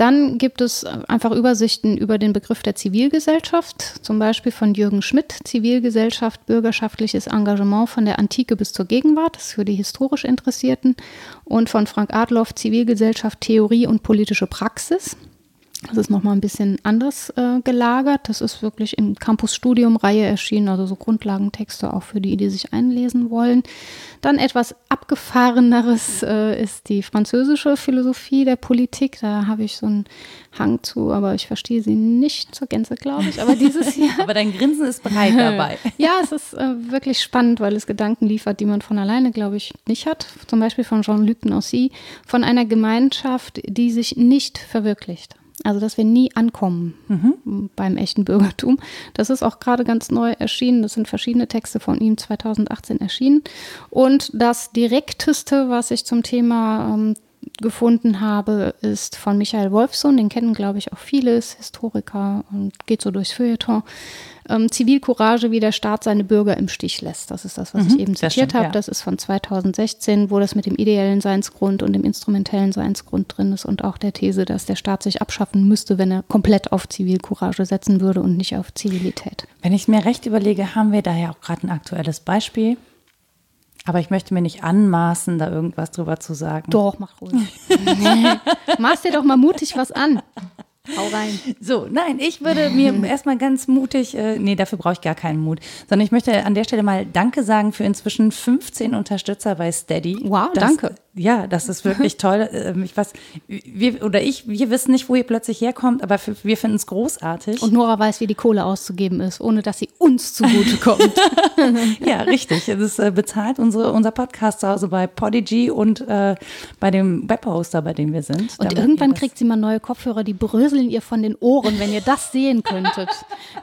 Dann gibt es äh, einfach Übersichten über den Begriff der Zivilgesellschaft, zum Beispiel von Jürgen Schmidt, Zivilgesellschaft, bürgerschaftliches Engagement von der Antike bis zur Gegenwart, das ist für die historisch Interessierten, und von Frank Adloff, Zivilgesellschaft, Theorie und politische Praxis. Das ist nochmal ein bisschen anders äh, gelagert. Das ist wirklich im Campus-Studium-Reihe erschienen, also so Grundlagentexte auch für die, die sich einlesen wollen. Dann etwas abgefahreneres äh, ist die französische Philosophie der Politik. Da habe ich so einen Hang zu, aber ich verstehe sie nicht zur Gänze, glaube ich. Aber dieses [laughs] hier. Aber dein Grinsen ist breit dabei. [laughs] Ja, es ist äh, wirklich spannend, weil es Gedanken liefert, die man von alleine, glaube ich, nicht hat. Zum Beispiel von Jean-Luc Nancy, von einer Gemeinschaft, die sich nicht verwirklicht. Also, dass wir nie ankommen beim echten Bürgertum. Das ist auch gerade ganz neu erschienen. Das sind verschiedene Texte von ihm 2018 erschienen. Und das direkteste, was ich zum Thema ähm, gefunden habe, ist von Michael Wolfson. Den kennen, glaube ich, auch viele, ist Historiker und geht so durchs Feuilleton. Ähm, Zivilcourage, wie der Staat seine Bürger im Stich lässt. Das ist das, was ich eben zitiert habe. ja. Das ist von 2016, wo das mit dem ideellen Seinsgrund und dem instrumentellen Seinsgrund drin ist und auch der These, dass der Staat sich abschaffen müsste, wenn er komplett auf Zivilcourage setzen würde und nicht auf Zivilität. Wenn ich mir recht überlege, haben wir da ja auch gerade ein aktuelles Beispiel. Aber ich möchte mir nicht anmaßen, da irgendwas drüber zu sagen. Doch, mach ruhig. [laughs] Machst dir doch mal mutig was an. Hau rein. So, nein, ich würde mir [laughs] erstmal ganz mutig, äh, nee, dafür brauche ich gar keinen Mut, sondern ich möchte an der Stelle mal Danke sagen für inzwischen 15 Unterstützer bei Steady. Wow, das, danke. Ja, das ist wirklich toll. [laughs] Ähm, Ich weiß, wir oder ich, wir wissen nicht, wo ihr plötzlich herkommt, aber wir finden es großartig. Und Nora weiß, wie die Kohle auszugeben ist, ohne dass sie uns zugutekommt. [laughs] ja, richtig. Es ist äh, bezahlt unsere, unser Podcast zu Hause bei Podigy und äh, bei dem Webhoster, bei dem wir sind. Und irgendwann kriegt sie mal neue Kopfhörer, die bröseln ihr von den Ohren, wenn ihr das sehen könntet.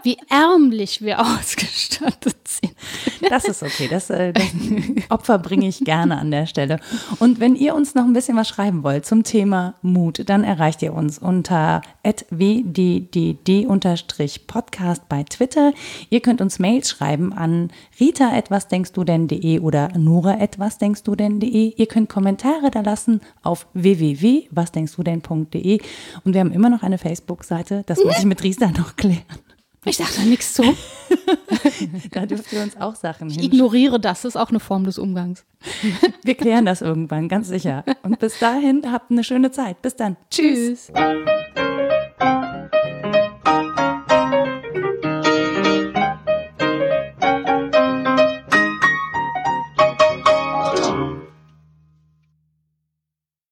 Wie ärmlich wir [laughs] ausgestattet sind. [laughs] Das ist okay. Das, äh, das Opfer bringe ich gerne an der Stelle. Und wenn ihr uns noch ein bisschen was schreiben wollt zum Thema Mut, dann erreicht ihr uns unter wddd-podcast bei Twitter. Ihr könnt uns Mails schreiben an rita etwas denkst du denn.de oder nora etwas denkst du denn.de. Ihr könnt Kommentare da lassen auf www.wasdenkst-du-denn.de. Und wir haben immer noch eine Facebook-Seite. Das muss ich mit Riester noch klären. Ich sage da nichts zu. [laughs] Da dürft ihr uns auch Sachen Ich hin. ignoriere das, das ist auch eine Form des Umgangs. [laughs] Wir klären das irgendwann, ganz sicher. Und bis dahin habt eine schöne Zeit. Bis dann. Tschüss.